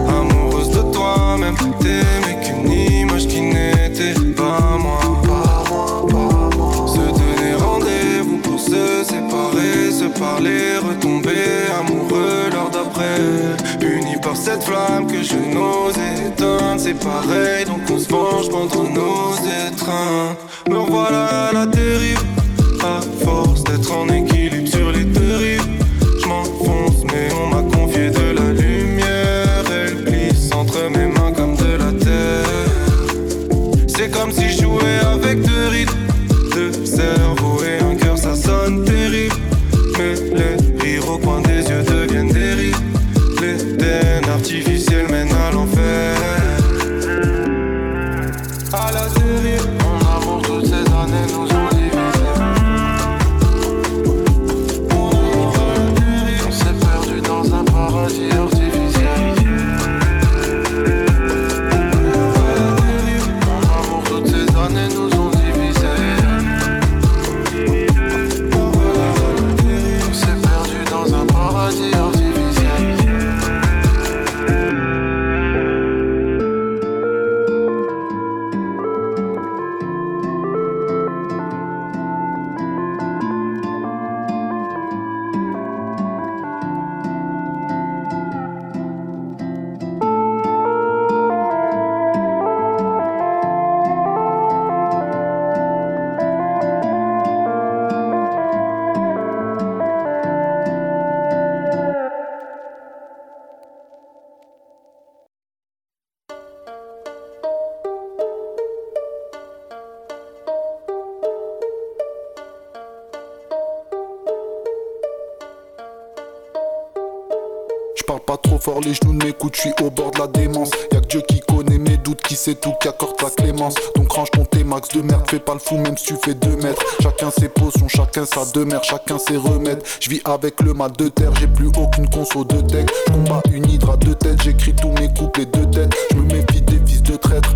Amoureuse de toi-même, t'aimais qu'une image qui n'était pas moi. Se donner rendez-vous pour se séparer, se parler, retomber d'après. Unis par cette flamme que je n'ose éteindre, c'est pareil, donc on se venge contre nos étreintes. Me revoilà à la dérive, même si tu fais 2 mètres. Chacun ses potions, chacun sa demeure, chacun ses remèdes. Je vis avec le mal de terre, j'ai plus aucune conso de tech. Combat une hydre à deux têtes, j'écris tous mes couplets de tête. Je me méfie des traître.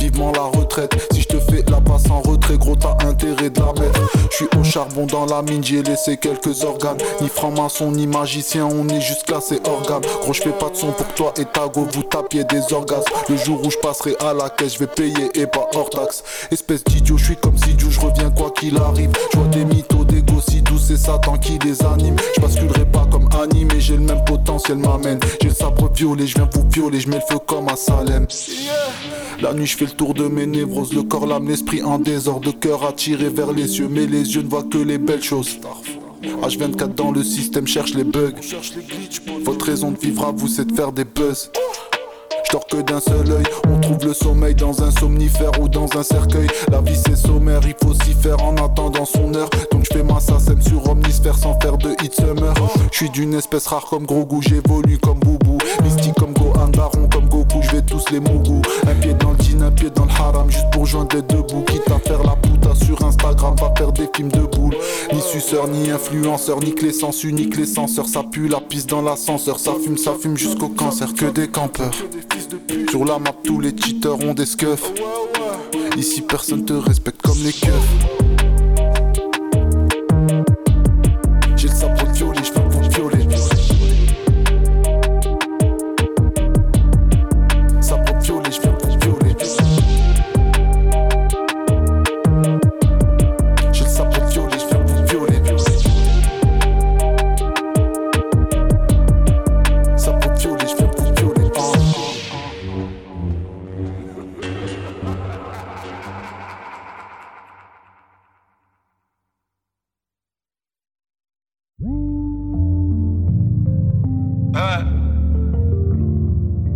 Vivement la retraite, si je te fais la passe en retrait, gros t'as intérêt de la mettre. Je suis au charbon dans la mine, j'ai laissé quelques organes. Ni franc-maçon, ni magicien, on est juste classé organe. Gros, je fais pas de son pour toi et ta go, vous tapiez des orgasmes. Le jour où je passerai à la caisse, je vais payer et pas hors taxe. Espèce d'idiot, je suis comme si Dieu, je reviens quoi qu'il arrive. Je vois des mythos, des gosses Satan qui les anime. Je basculerai pas comme mais j'ai le même potentiel m'amène. J'ai le sabre violet, je viens vous violer, je mets le feu comme à Salem. La nuit, je fais le tour de mes névroses, le corps, l'âme, l'esprit en désordre, cœur attiré vers les yeux, mais les yeux ne voient que les belles choses. H24 dans le système cherche les bugs. Votre raison de vivre à vous, c'est de faire des buzz. Dors que d'un seul œil, on trouve le sommeil dans un somnifère ou dans un cercueil. La vie c'est sommaire, il faut s'y faire en attendant son heure. Donc je fais ma sasem sur omnisphère sans faire de hit summer. Je suis d'une espèce rare comme gros j'évolue comme boubou. Mystique comme Gohan, baron comme Goku, je vais tous les mougous. Un pied dans le jean, un pied dans le haram, juste pour joindre les deux bouts. Quitte à faire la puta sur Instagram, va faire des films de boules. Ni suceur, ni influenceur, ni clé sans unique les censeurs. Ça pue la piste dans l'ascenseur, ça fume, ça fume jusqu'au cancer. Que des campeurs. Sur la map, tous les cheaters ont des scuffs. Ici, personne te respecte comme les keufs.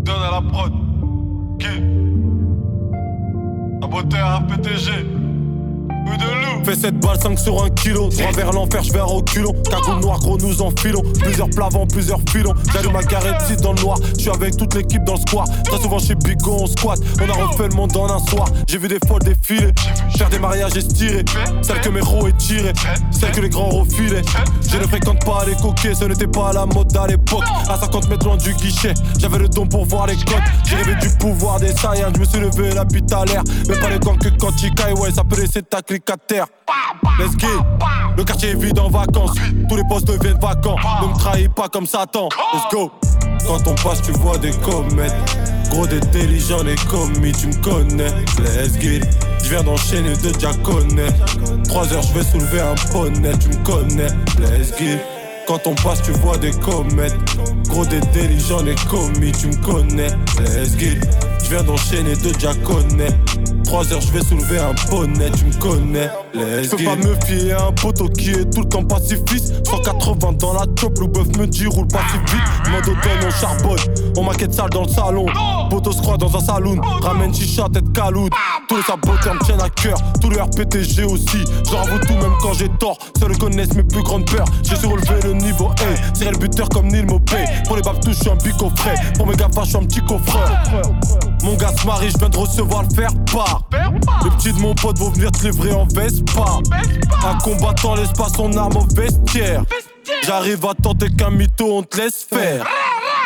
Donne à la prod. Qui? La beauté à PTG. Fais 7 balles, 5 sur 1 kilo. Droit vers l'enfer, je vais à reculons. Cagoule noir, gros, nous enfilons. Plusieurs plavants, plusieurs filons. J'allume ma carrette petite dans le noir. Je suis avec toute l'équipe dans le square. Très souvent chez Bigo, on squat. On a refait le monde en un soir. J'ai vu des folles défiler. Faire des mariages estirés. Celles que mes roues tirées. Celles que les grands refilaient. Je ne fréquente pas les coquets, ce n'était pas la mode à l'époque. À 50 mètres loin du guichet, j'avais le don pour voir les codes. J'ai rêvé du pouvoir des Saiyans, je me suis levé la bite à l'air. Mais pas les gants que quand tu cailles, ouais, ça peut laisser ta Let's get. Le quartier est vide en vacances, tous les postes deviennent vacants. Ne me trahis pas comme Satan, let's go. Quand on passe, tu vois des comètes. Gros d'intelligent, les commis, tu me connais. Let's get. Je viens d'enchaîner de connais. 3 heures, je vais soulever un poney, tu me connais. Let's get. Quand on passe, tu vois des comètes. Gros d'intelligent, les commis, tu me connais. Let's get. Je viens d'enchaîner de déjà connais. 3 heures, je vais soulever un poney, tu me connais. Je peux pas me fier à un poteau qui est tout le temps pacifiste. 180 dans la chop, le bœuf me dit roule pas si vite. Mode automne, on charbonne. On maquette sale dans le salon. Poteau se croit dans un saloon. Ramène chicha, tête caloute. Tous les saboteurs me tiennent à cœur. Tous les RPTG aussi. Je leur avoue tout même quand j'ai tort. Seuls connaissent mes plus grandes peurs. J'ai su relever le niveau A. Tirer le buteur comme Neil Mopé. Pour les babtous, je suis un bico frais. Pour mes gafas, je suis un petit coffreur. Mon gars se marie, je viens de recevoir le faire part. Les petits de mon pote vont venir te livrer en Vespa. Un combattant laisse pas son arme au vestiaire. J'arrive à tenter qu'un mytho, on te laisse faire.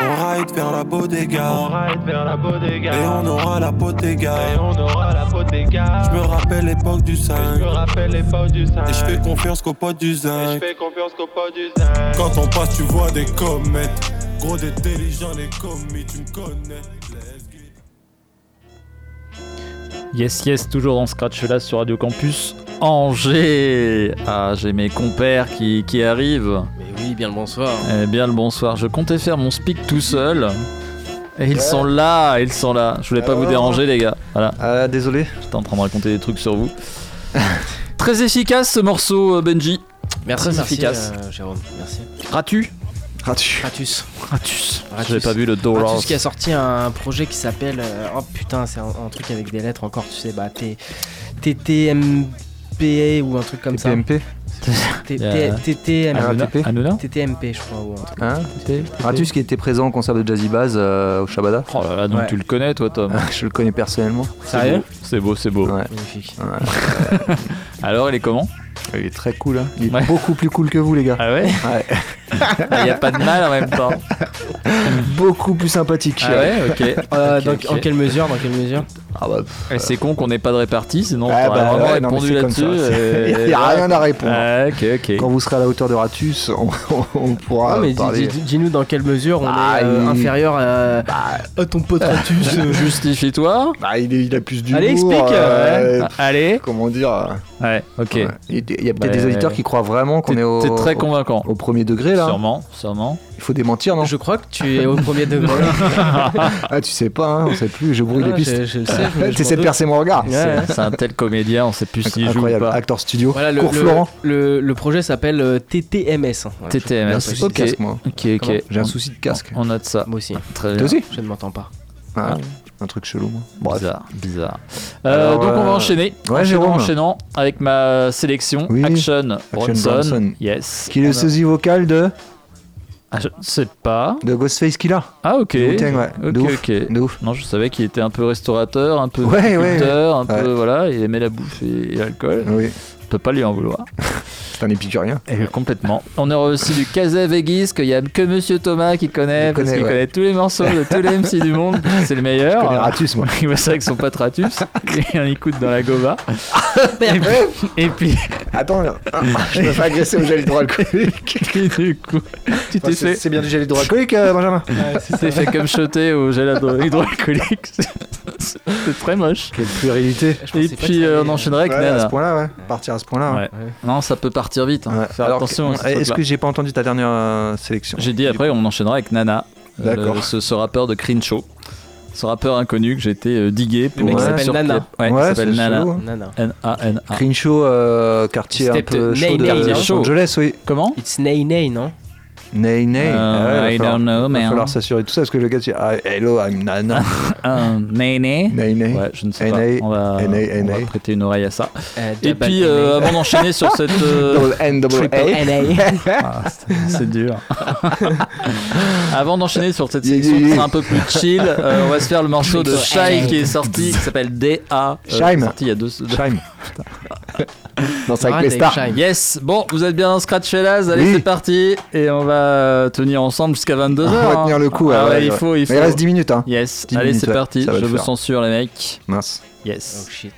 On ride vers la bodega. On ride vers la bodega. Et on aura la potéga. Et on aura la potéga. Je me rappelle l'époque du 5. Je me rappelle l'époque du 5. Et je fais confiance qu'au pote du zinc. je fais confiance qu'au pote du zinc. Quand on passe, tu vois des comètes. Gros d'intelligents, les commis, tu me connais. Yes, yes, toujours dans Scratch là sur Radio Campus Angers. Ah, j'ai mes compères qui, qui arrivent. Mais oui, bien le bonsoir. Eh bien le bonsoir. Je comptais faire mon speak tout seul. Et ils sont là, ils sont là. Je voulais pas vous déranger les gars. Voilà. Ah, désolé. J'étais en train de raconter des trucs sur vous. Très efficace ce morceau, euh, Benji. Merci, Très merci, efficace. euh, Jérôme. Merci. Ratu Ratu. Ratus. Ratus. Ratus. J'avais pas vu le. Ratus qui a sorti un projet qui s'appelle. euh, oh putain, c'est un, un truc avec des lettres encore, tu sais, bah T- TTMP ou un truc comme ça. TTMP T- Il y a- T- TTM. RATP Hanouna TTMP, je crois. Ou un truc. Hein Ratus qui était présent au concert de Jazzy Bass euh, au Shabada. Oh là là, donc tu le connais toi Tom Je le connais personnellement. Sérieux? C'est beau, c'est beau. Magnifique. Alors il est comment? Il est très cool. Hein. Il est Ouais. beaucoup plus cool que vous, les gars. Ah ouais Ouais. Il n'y a pas de mal en même temps. Beaucoup plus sympathique. Ah ouais, ok. Euh, dans-. En quelle mesure Dans quelle mesure? Ah bah, Et c'est con qu'on n'ait pas de répartie, sinon Ah on aurait bah vraiment ouais, répondu là-dessus. Il y a rien à répondre. Ah. Quand vous serez à la hauteur de Ratus, on, on pourra Ah, mais parler. dis-nous dans quelle mesure on Bah, est euh, il- inférieur à, à ton pote Ratus. euh. Justifie-toi. Bah, il, est- il a plus d'humour. Allez, explique, euh, Ouais. Allez. Comment dire euh, Ouais, ok. ouais. Il y a peut-être Bah, des auditeurs qui croient vraiment qu'on est au, t'es très convaincant. au premier degré là. Sûrement, sûrement. Il faut démentir, non? Je crois que tu es au premier degré. Ah, tu sais pas, hein, on sait plus, je brouille Ah, les pistes. je- je le sais, T'essaies de percer mon regard. Ouais. C'est c'est un tel comédien, on sait plus s'il joue ou Incroyable, pas. acteur studio. Voilà, le, Cours le- Florent. le- le projet s'appelle euh, TTMS. TTMS. J'ai un souci de Ok, casque, moi. ok, ok. Comment J'ai un souci de casque. On note ça. Moi aussi. Très Toi bien. aussi Je ne m'entends pas. Ah, Un truc chelou, moi. Bref. Bizarre, bizarre. Euh, Alors, donc on va euh, enchaîner. ouais, enchaînant, Jérôme. enchaînant avec ma sélection Oui. Action, Action Bronson. Bronson. Yes. Qui est le a- sosie vocal de, Ah, je sais pas. de Ghostface Killa. Ah ok. De Wu-Tang, ouais. Ok, De ouf. ok. De ouf. Non, je savais qu'il était un peu restaurateur, un peu Ouais, ouais, un peu voilà, il aimait la bouffe et, et l'alcool. Oui, On peut pas lui en vouloir. c'est un épicurien. Et complètement. On aura aussi du Casavegis qu'il y a que Monsieur Thomas qui connaît Il parce connaît, qu'il ouais. connaît tous les morceaux de tous les MC du monde. C'est le meilleur. Je connais Ratus, moi. Il va ça avec son pote Ratus. Et on écoute dans la Gova. et, puis, et puis, Attends, là. je me fais agresser au gel hydroalcoolique. et du coup, tu t'es C'est fait, c'est bien du gel hydroalcoolique, euh, Benjamin tu t'es fait comme shotter au gel hydro- hydroalcoolique. C'est c'est très moche. Quelle puérilité. Et puis euh, on enchaînera avec Ouais, à ce Nana. point-là, ouais. Partir à ce point-là. Ouais. Non, ça peut partir vite. hein. Ouais. Faire Alors, attention. Est-ce que j'ai pas entendu ta dernière euh, sélection? J'ai dit après, on enchaînera avec Nana. euh, D'accord. le- ce, ce rappeur de Crenshaw. Ce rappeur inconnu que j'ai été euh, digué pour mec euh, s'appelle Nana. Ouais, s'appelle Nana. Nana. N-A-N-A. Crenshaw, euh, quartier un peu chaud de Los. Angeles, oui. Comment? It's Nay Nay, non? Nay Nay. Ouais, I va falloir- don't know, va man. falloir s'assurer de tout ça parce que le gars dit ah, Hello, I'm Nana. Un Néné. Nay Nay. Ouais, je ne sais pas. On va, on va prêter une oreille à ça. Euh, Et puis, euh, avant d'enchaîner sur cette. euh, Double N, double Triple A. NA. Ah, c'est- dur. Avant d'enchaîner sur cette yeah, qui sera un peu plus chill, euh, on va se faire le morceau de Shai qui est sorti, qui s'appelle D.A. euh, Shime. sorti il y a deux. deux- Shime. Non, c'est avec les stars. Yes, bon, vous êtes bien dans Scratch Fellas, allez Oui. c'est parti et on va tenir ensemble jusqu'à 22h. On va tenir le coup. Ah ouais, ouais, ouais, il ouais. faut, il Mais faut. il reste 10 minutes, hein. Yes, 10 allez c'est parti, je vous faire. censure les mecs. Mince. Yes. Oh shit.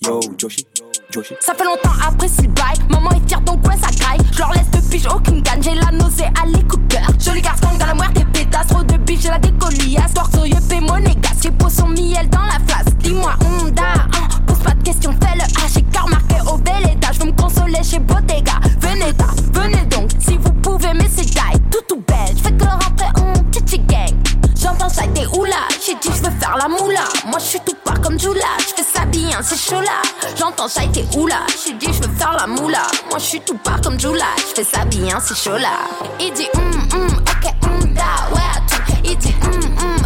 Yo, Joshi, Joshi. Ça fait longtemps après s'il bail, maman est fière donc ouais ça graille. Je leur laisse de pige aucune gagne, j'ai la nausée à l'écouteur. Joli garçon dans la moire des pétasses, trop de biche, j'ai la décoliasse. Torso, yeux, monégas, j'ai posé son miel dans la flasque. Dis-moi, Honda, hein, pose pas de questions, fais le H. J'ai car marqué au bel état, je veux me consoler chez Bottega. Venez ta, venez donc, si vous pouvez, mais c'est die, tout tout belle. Je fais que rentrer en titi gang. J'entends ça des oula, j'ai dit je veux faire la moula. Moi je suis tout part comme Jula, je fais ça bien, c'est chaud là. J'entends ça des oula, j'ai dit je veux faire la moula. Moi je suis tout part comme Jula, je fais ça bien, c'est chaud là. Il dit hum hum, ok hum da, ouais tout. Il dit hum hum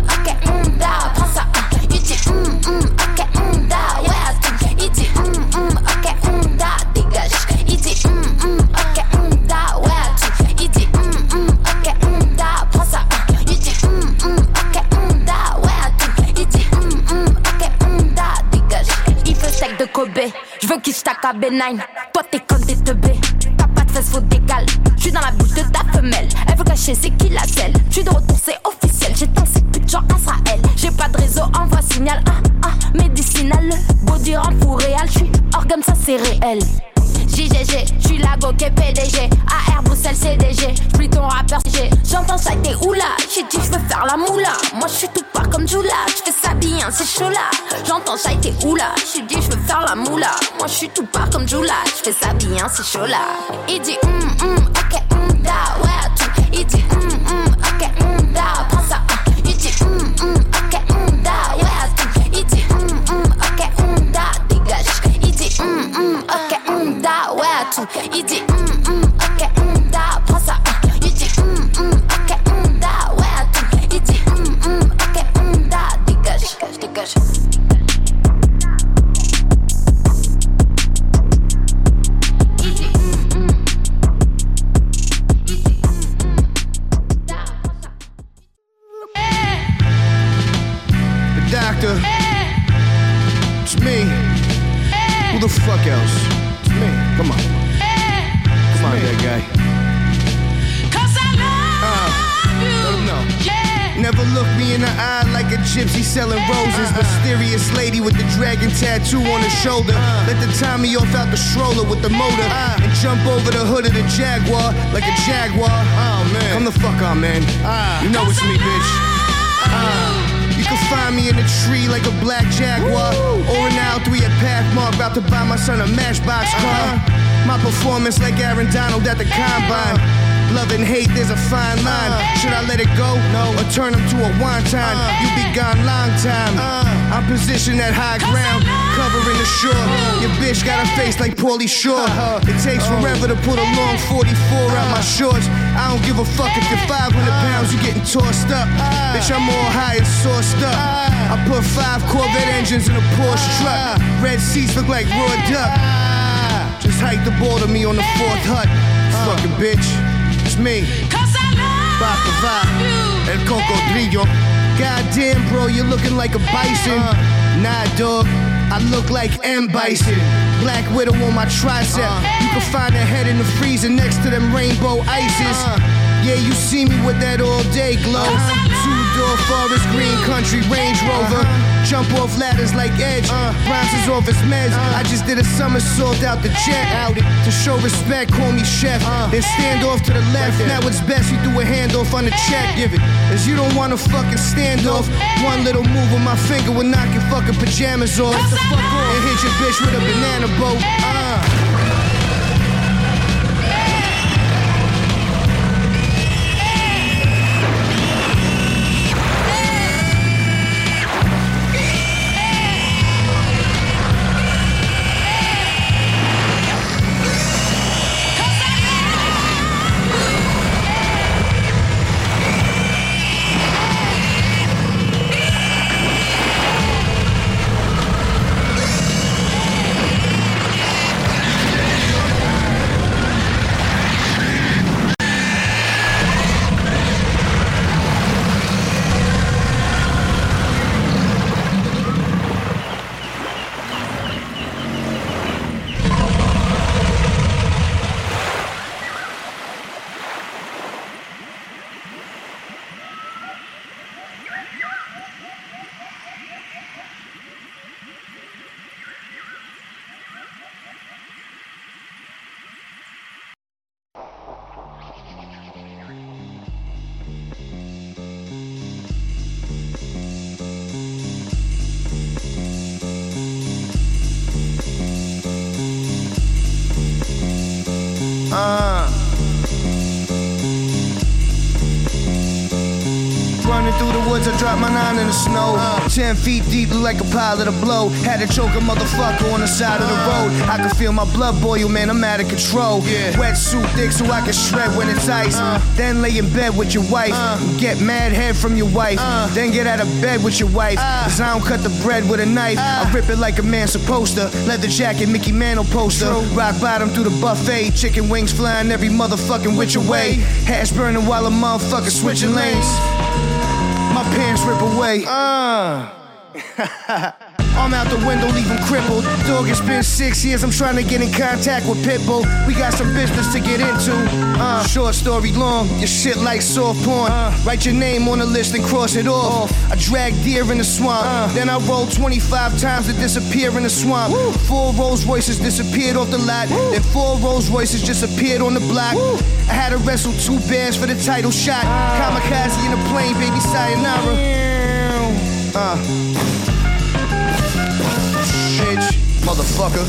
à B9. Toi t'es comme des teubés, t'as pas de fesses, faut décaler. Je suis dans la bouche de ta femelle, elle veut cacher c'est qui la selle. Je suis de retour, c'est officiel, j'ai tant cette pute genre Israël. J'ai pas de réseau, envoie signal, ah ah, médicinal. Body rend pour réel, je suis organe, ça c'est réel. JGG, j'suis la go qui est PDG AR Bruxelles CDG, j'plie ton rappeur G. J'entends ça t'es oula, j'ai dit j'veux faire la moula. Moi j'suis tout part comme Jula, j'fais ça bien c'est chaud là. J'entends ça t'es oula, j'ai dit j'veux faire la moula. Moi j'suis tout part comme Jula, j'fais ça bien c'est chaud là. Il dit hum hum, ok hum turn him to a wonton? You be gone long time. I'm positioned at high ground, covering the shore. Your bitch got a face like Paulie Shore. It takes forever to put a long 44 out my shorts. I don't give a fuck if you're 500 pounds, you're getting tossed up. Bitch, I'm all high and sourced up. I put five Corvette engines in a Porsche truck. Red seats look like raw duck. Just hike the ball to me on the fourth hut. Fucking bitch, it's me. Bacava, El Cocodrillo. Goddamn, bro, you're looking like a bison. Nah, dog, I look like M. Bison. Black widow on my tricep. Uh. You can find a head in the freezer next to them rainbow ices. Uh. Yeah, you see me with that all day glow. Uh-huh. Two door forest green country Range Rover. Uh-huh. Jump off ladders like Edge. Bronzes off his meds. I just did a somersault out the jet. Out it to show respect, call me chef. Uh, Then stand off to the left. Now it's best you do a handoff on the check. Give it. Cause you don't wanna fucking stand off. One little move with my finger will knock your fucking pajamas off. And hit your bitch with a banana boat. Uh. Uh. Running through the woods, I dropped my nine in the snow. Ten feet deep, like a pilot of the blow. Had to choke a motherfucker on the side of the road. I can feel my blood boil, man, I'm out of control. Wet suit thick so I can shred when it's ice. Then lay in bed with your wife. Get mad head from your wife. Then get out of bed with your wife. Cause I don't cut the bread with a knife. I rip it like a man supposed to. Leather jacket, Mickey Mantle poster. Rock bottom through the buffet. Chicken wings flying every motherfucking which away. Hash burning while a motherfucker switching lanes. My pants rip away. Uh. I'm out the window, leave him crippled. Dog, it's been six years, I'm trying to get in contact with Pitbull. We got some business to get into. Uh, short story long, your shit like soft porn. Write your name on the list and cross it off. I drag deer in the swamp, then I roll 25 times to disappear in the swamp. Four Rolls Royces disappeared off the lot, then four Rolls Royces just appeared on the block. I had to wrestle two bears for the title shot. Kamikaze in a plane, baby sayonara. Uh. Motherfucker.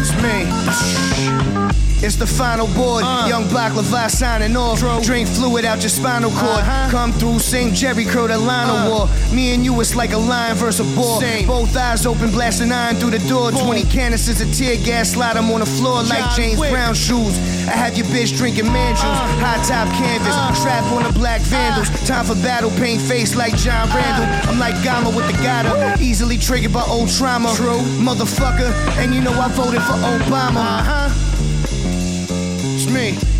It's me. It's the final board. Uh. Young Black Levi signing off. Drink fluid out your spinal cord. Uh-huh. Come through, sing Jerry Crow that line war. Me and you, it's like a lion versus a boar. Both eyes open, blasting iron through the door. 20 canisters of tear gas, slide 'em on the floor like John James Wick. Brown shoes. I have your bitch drinking man juice. Uh. High top canvas, uh. trap on the black vandals. Time for battle, paint face like John Randall. I'm like Gama with the Gata, easily triggered by old trauma. True, motherfucker. And you know I voted for Obama. Uh-huh. It's me.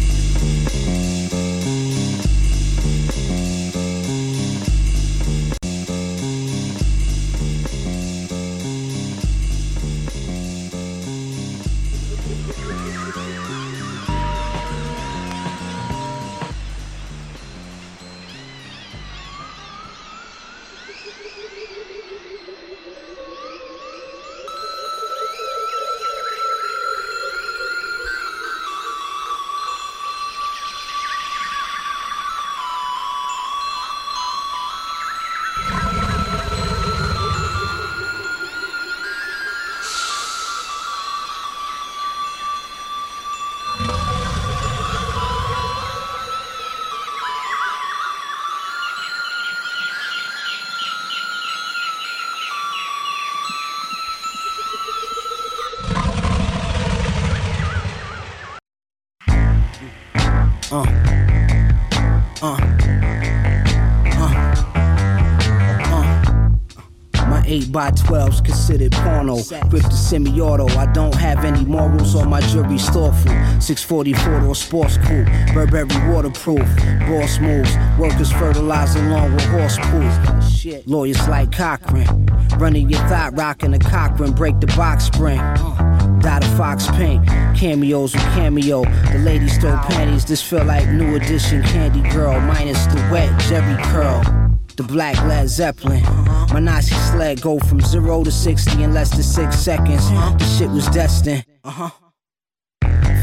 By 12's considered porno. Grip the semi auto. I don't have any morals on my jury's thoughtful. 644 or sports cool. Burberry waterproof. Boss moves. Workers fertilize along with horse pools. Lawyers like Cochran. Running your thought, rocking a Cochran. Break the box spring. Uh, Dot a fox paint, cameos with cameo. The ladies throw panties, this feel like new edition Candy Girl, minus the wet Jerry curl. The black Led Zeppelin. My Nazi sled go from zero to 60 in less than six seconds. The shit was destined. Uh-huh.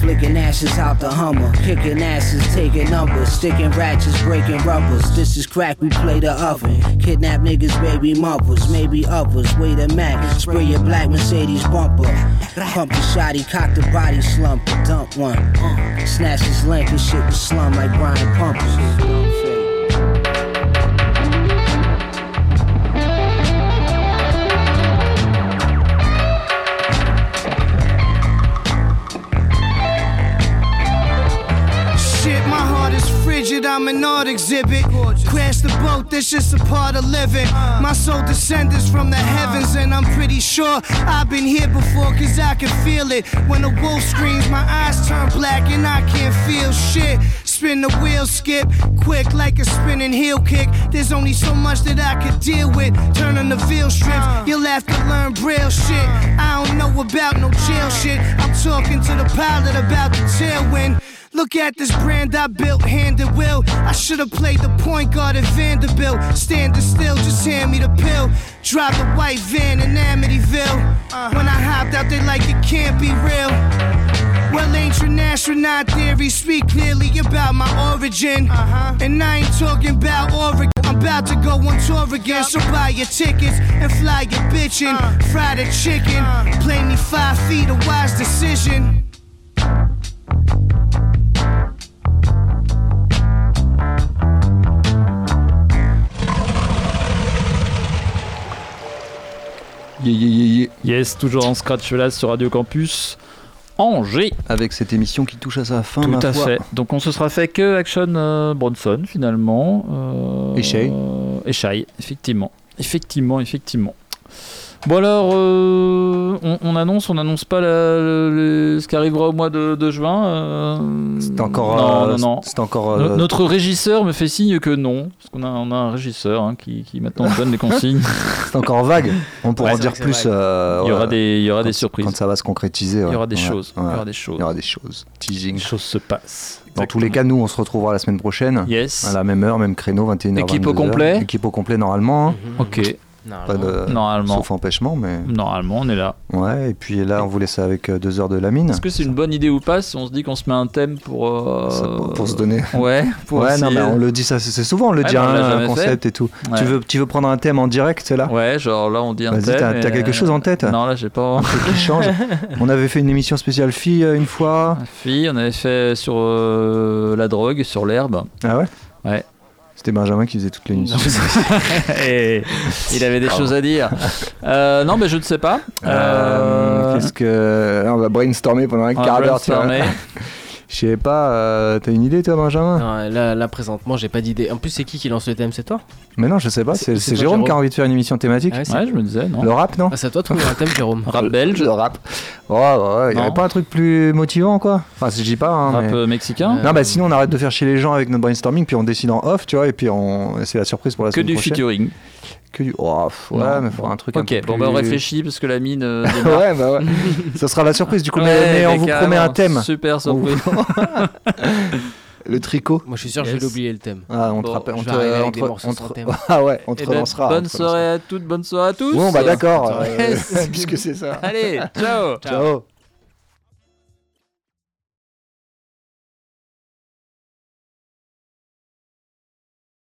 Flicking ashes out the Hummer, kicking asses, taking numbers, sticking ratchets, breaking rubbers. This is crack, we play the oven. Kidnap niggas, baby mothers, maybe others. Wait a minute, spray your black Mercedes bumper. Pump the shotty, cock the body, slump, dump one. Snatch his link, and shit was slum like Brian Pumper. I'm an art exhibit. Crash the boat, that's just a part of living. My soul descends from the heavens, and I'm pretty sure I've been here before, cause I can feel it. When the wolf screams, my eyes turn black, and I can't feel shit. Spin the wheel, skip quick like a spinning heel kick. There's only so much that I could deal with. Turn on the veal strips, you'll have to learn braille shit. I don't know about no jail shit. I'm talking to the pilot about the tailwind. Look at this brand I built, hand and will. I should have played the point guard at Vanderbilt. Standing still, just hand me the pill. Drive the white van in Amityville. When I hopped out, they like it can't be real. Well, ain't ancient astronaut theory speak clearly about my origin. Uh-huh. And I ain't talking about Oregon. I'm about to go on tour again. So buy your tickets and fly your bitchin'. Uh. Fry the chicken. Uh. Play me five feet, a wise decision. Yeah, yeah, yeah, yeah. Yes, toujours en scratch là sur Radio Campus. Angers. Avec cette émission qui touche à sa fin, ma Tout à foi. fait. Donc on se sera fait que Action euh, Bronson finalement. Euh, Et Shay. euh, Et Shay, effectivement. Effectivement, effectivement. Bon alors, euh, on, on annonce, on annonce pas la- le- ce qui arrivera au mois de, de juin. euh, C'est encore, Non, euh, non, non. c'est encore, No- Notre régisseur me fait signe que non, parce qu'on a, on a un régisseur hein, qui, qui maintenant donne les consignes. C'est encore vague. On pourra Ouais, en dire plus. euh, Il y aura des- il y aura des Quand- surprises. Quand ça va se concrétiser. Il y aura des Ouais, choses, il y aura des choses. Il y aura des choses. Teasing. Les choses se passent. Dans tous les cas, nous, on se retrouvera la semaine prochaine. Yes. À la même heure, même créneau, 21h. Équipe au 22h. complet Équipe au complet, normalement. hein. Ok. Pas de- Normalement. Sauf empêchement, mais. Normalement, on est là. Ouais, et puis là, on vous laisse avec euh, deux heures de la mine. Est-ce que c'est une bonne idée ou pas si on se dit qu'on se met un thème pour. euh, Ça, pour, pour se donner. Ouais, pour ouais, non, mais on le dit ça, c'est souvent, on le Ouais, dit, on hein, un concept fait. et tout. Ouais. Tu, veux, tu veux prendre un thème en direct, c'est là? Ouais, genre là, on dit un Vas-y, thème. t'as- et- quelque chose en tête? Non, là, j'ai pas. Un truc qui change. on avait fait une émission spéciale fille euh, une fois. Fille, on avait fait sur euh, la drogue, sur l'herbe. Ah ouais? Ouais. C'était Benjamin qui faisait toute l'émission. Et il avait des Pardon. choses à dire. Euh, non, mais je ne sais pas. Euh, Qu'est-ce que. on va brainstormer pendant un On quart d'heure. Je sais pas, euh, t'as une idée toi, Benjamin? Non, là, là, présentement, j'ai pas d'idée. En plus, c'est qui qui lance le thème? C'est toi? Mais non, je sais pas, C'est- Jérôme qui a envie de faire une émission thématique. Ah ouais, je me disais, non. Le rap, non? Ah, C'est à toi de trouver un thème, Jérôme. Rap belge. Le rap. Ouais, ouais, ouais, il y avait pas un truc plus motivant, quoi? Enfin, je dis pas, hein, Rap mais- euh, mexicain? Non, bah sinon on arrête de faire chier les gens avec notre brainstorming, puis on décide en off, tu vois, et puis on... c'est la surprise pour la Que semaine du prochaine. featuring. Que du. Oh, pff, ouais, Non. mais faut un truc un Ok, peu bon, bah on réfléchit parce que la mine. euh, ouais, bah ouais. Ça sera la surprise du coup, mais, Ouais, mais on vous promet un thème. Super surprise. Le tricot. Moi, je suis sûr que je Yes. vais oublier le thème. Ah, on te Bon, rappelle, on te, on te- on. Ah ouais, on te Eh ben, relancera. on bonne soirée à toutes, bonne soirée à tous. Bon, bah d'accord. Euh, puisque c'est ça. Allez, ciao. Ciao.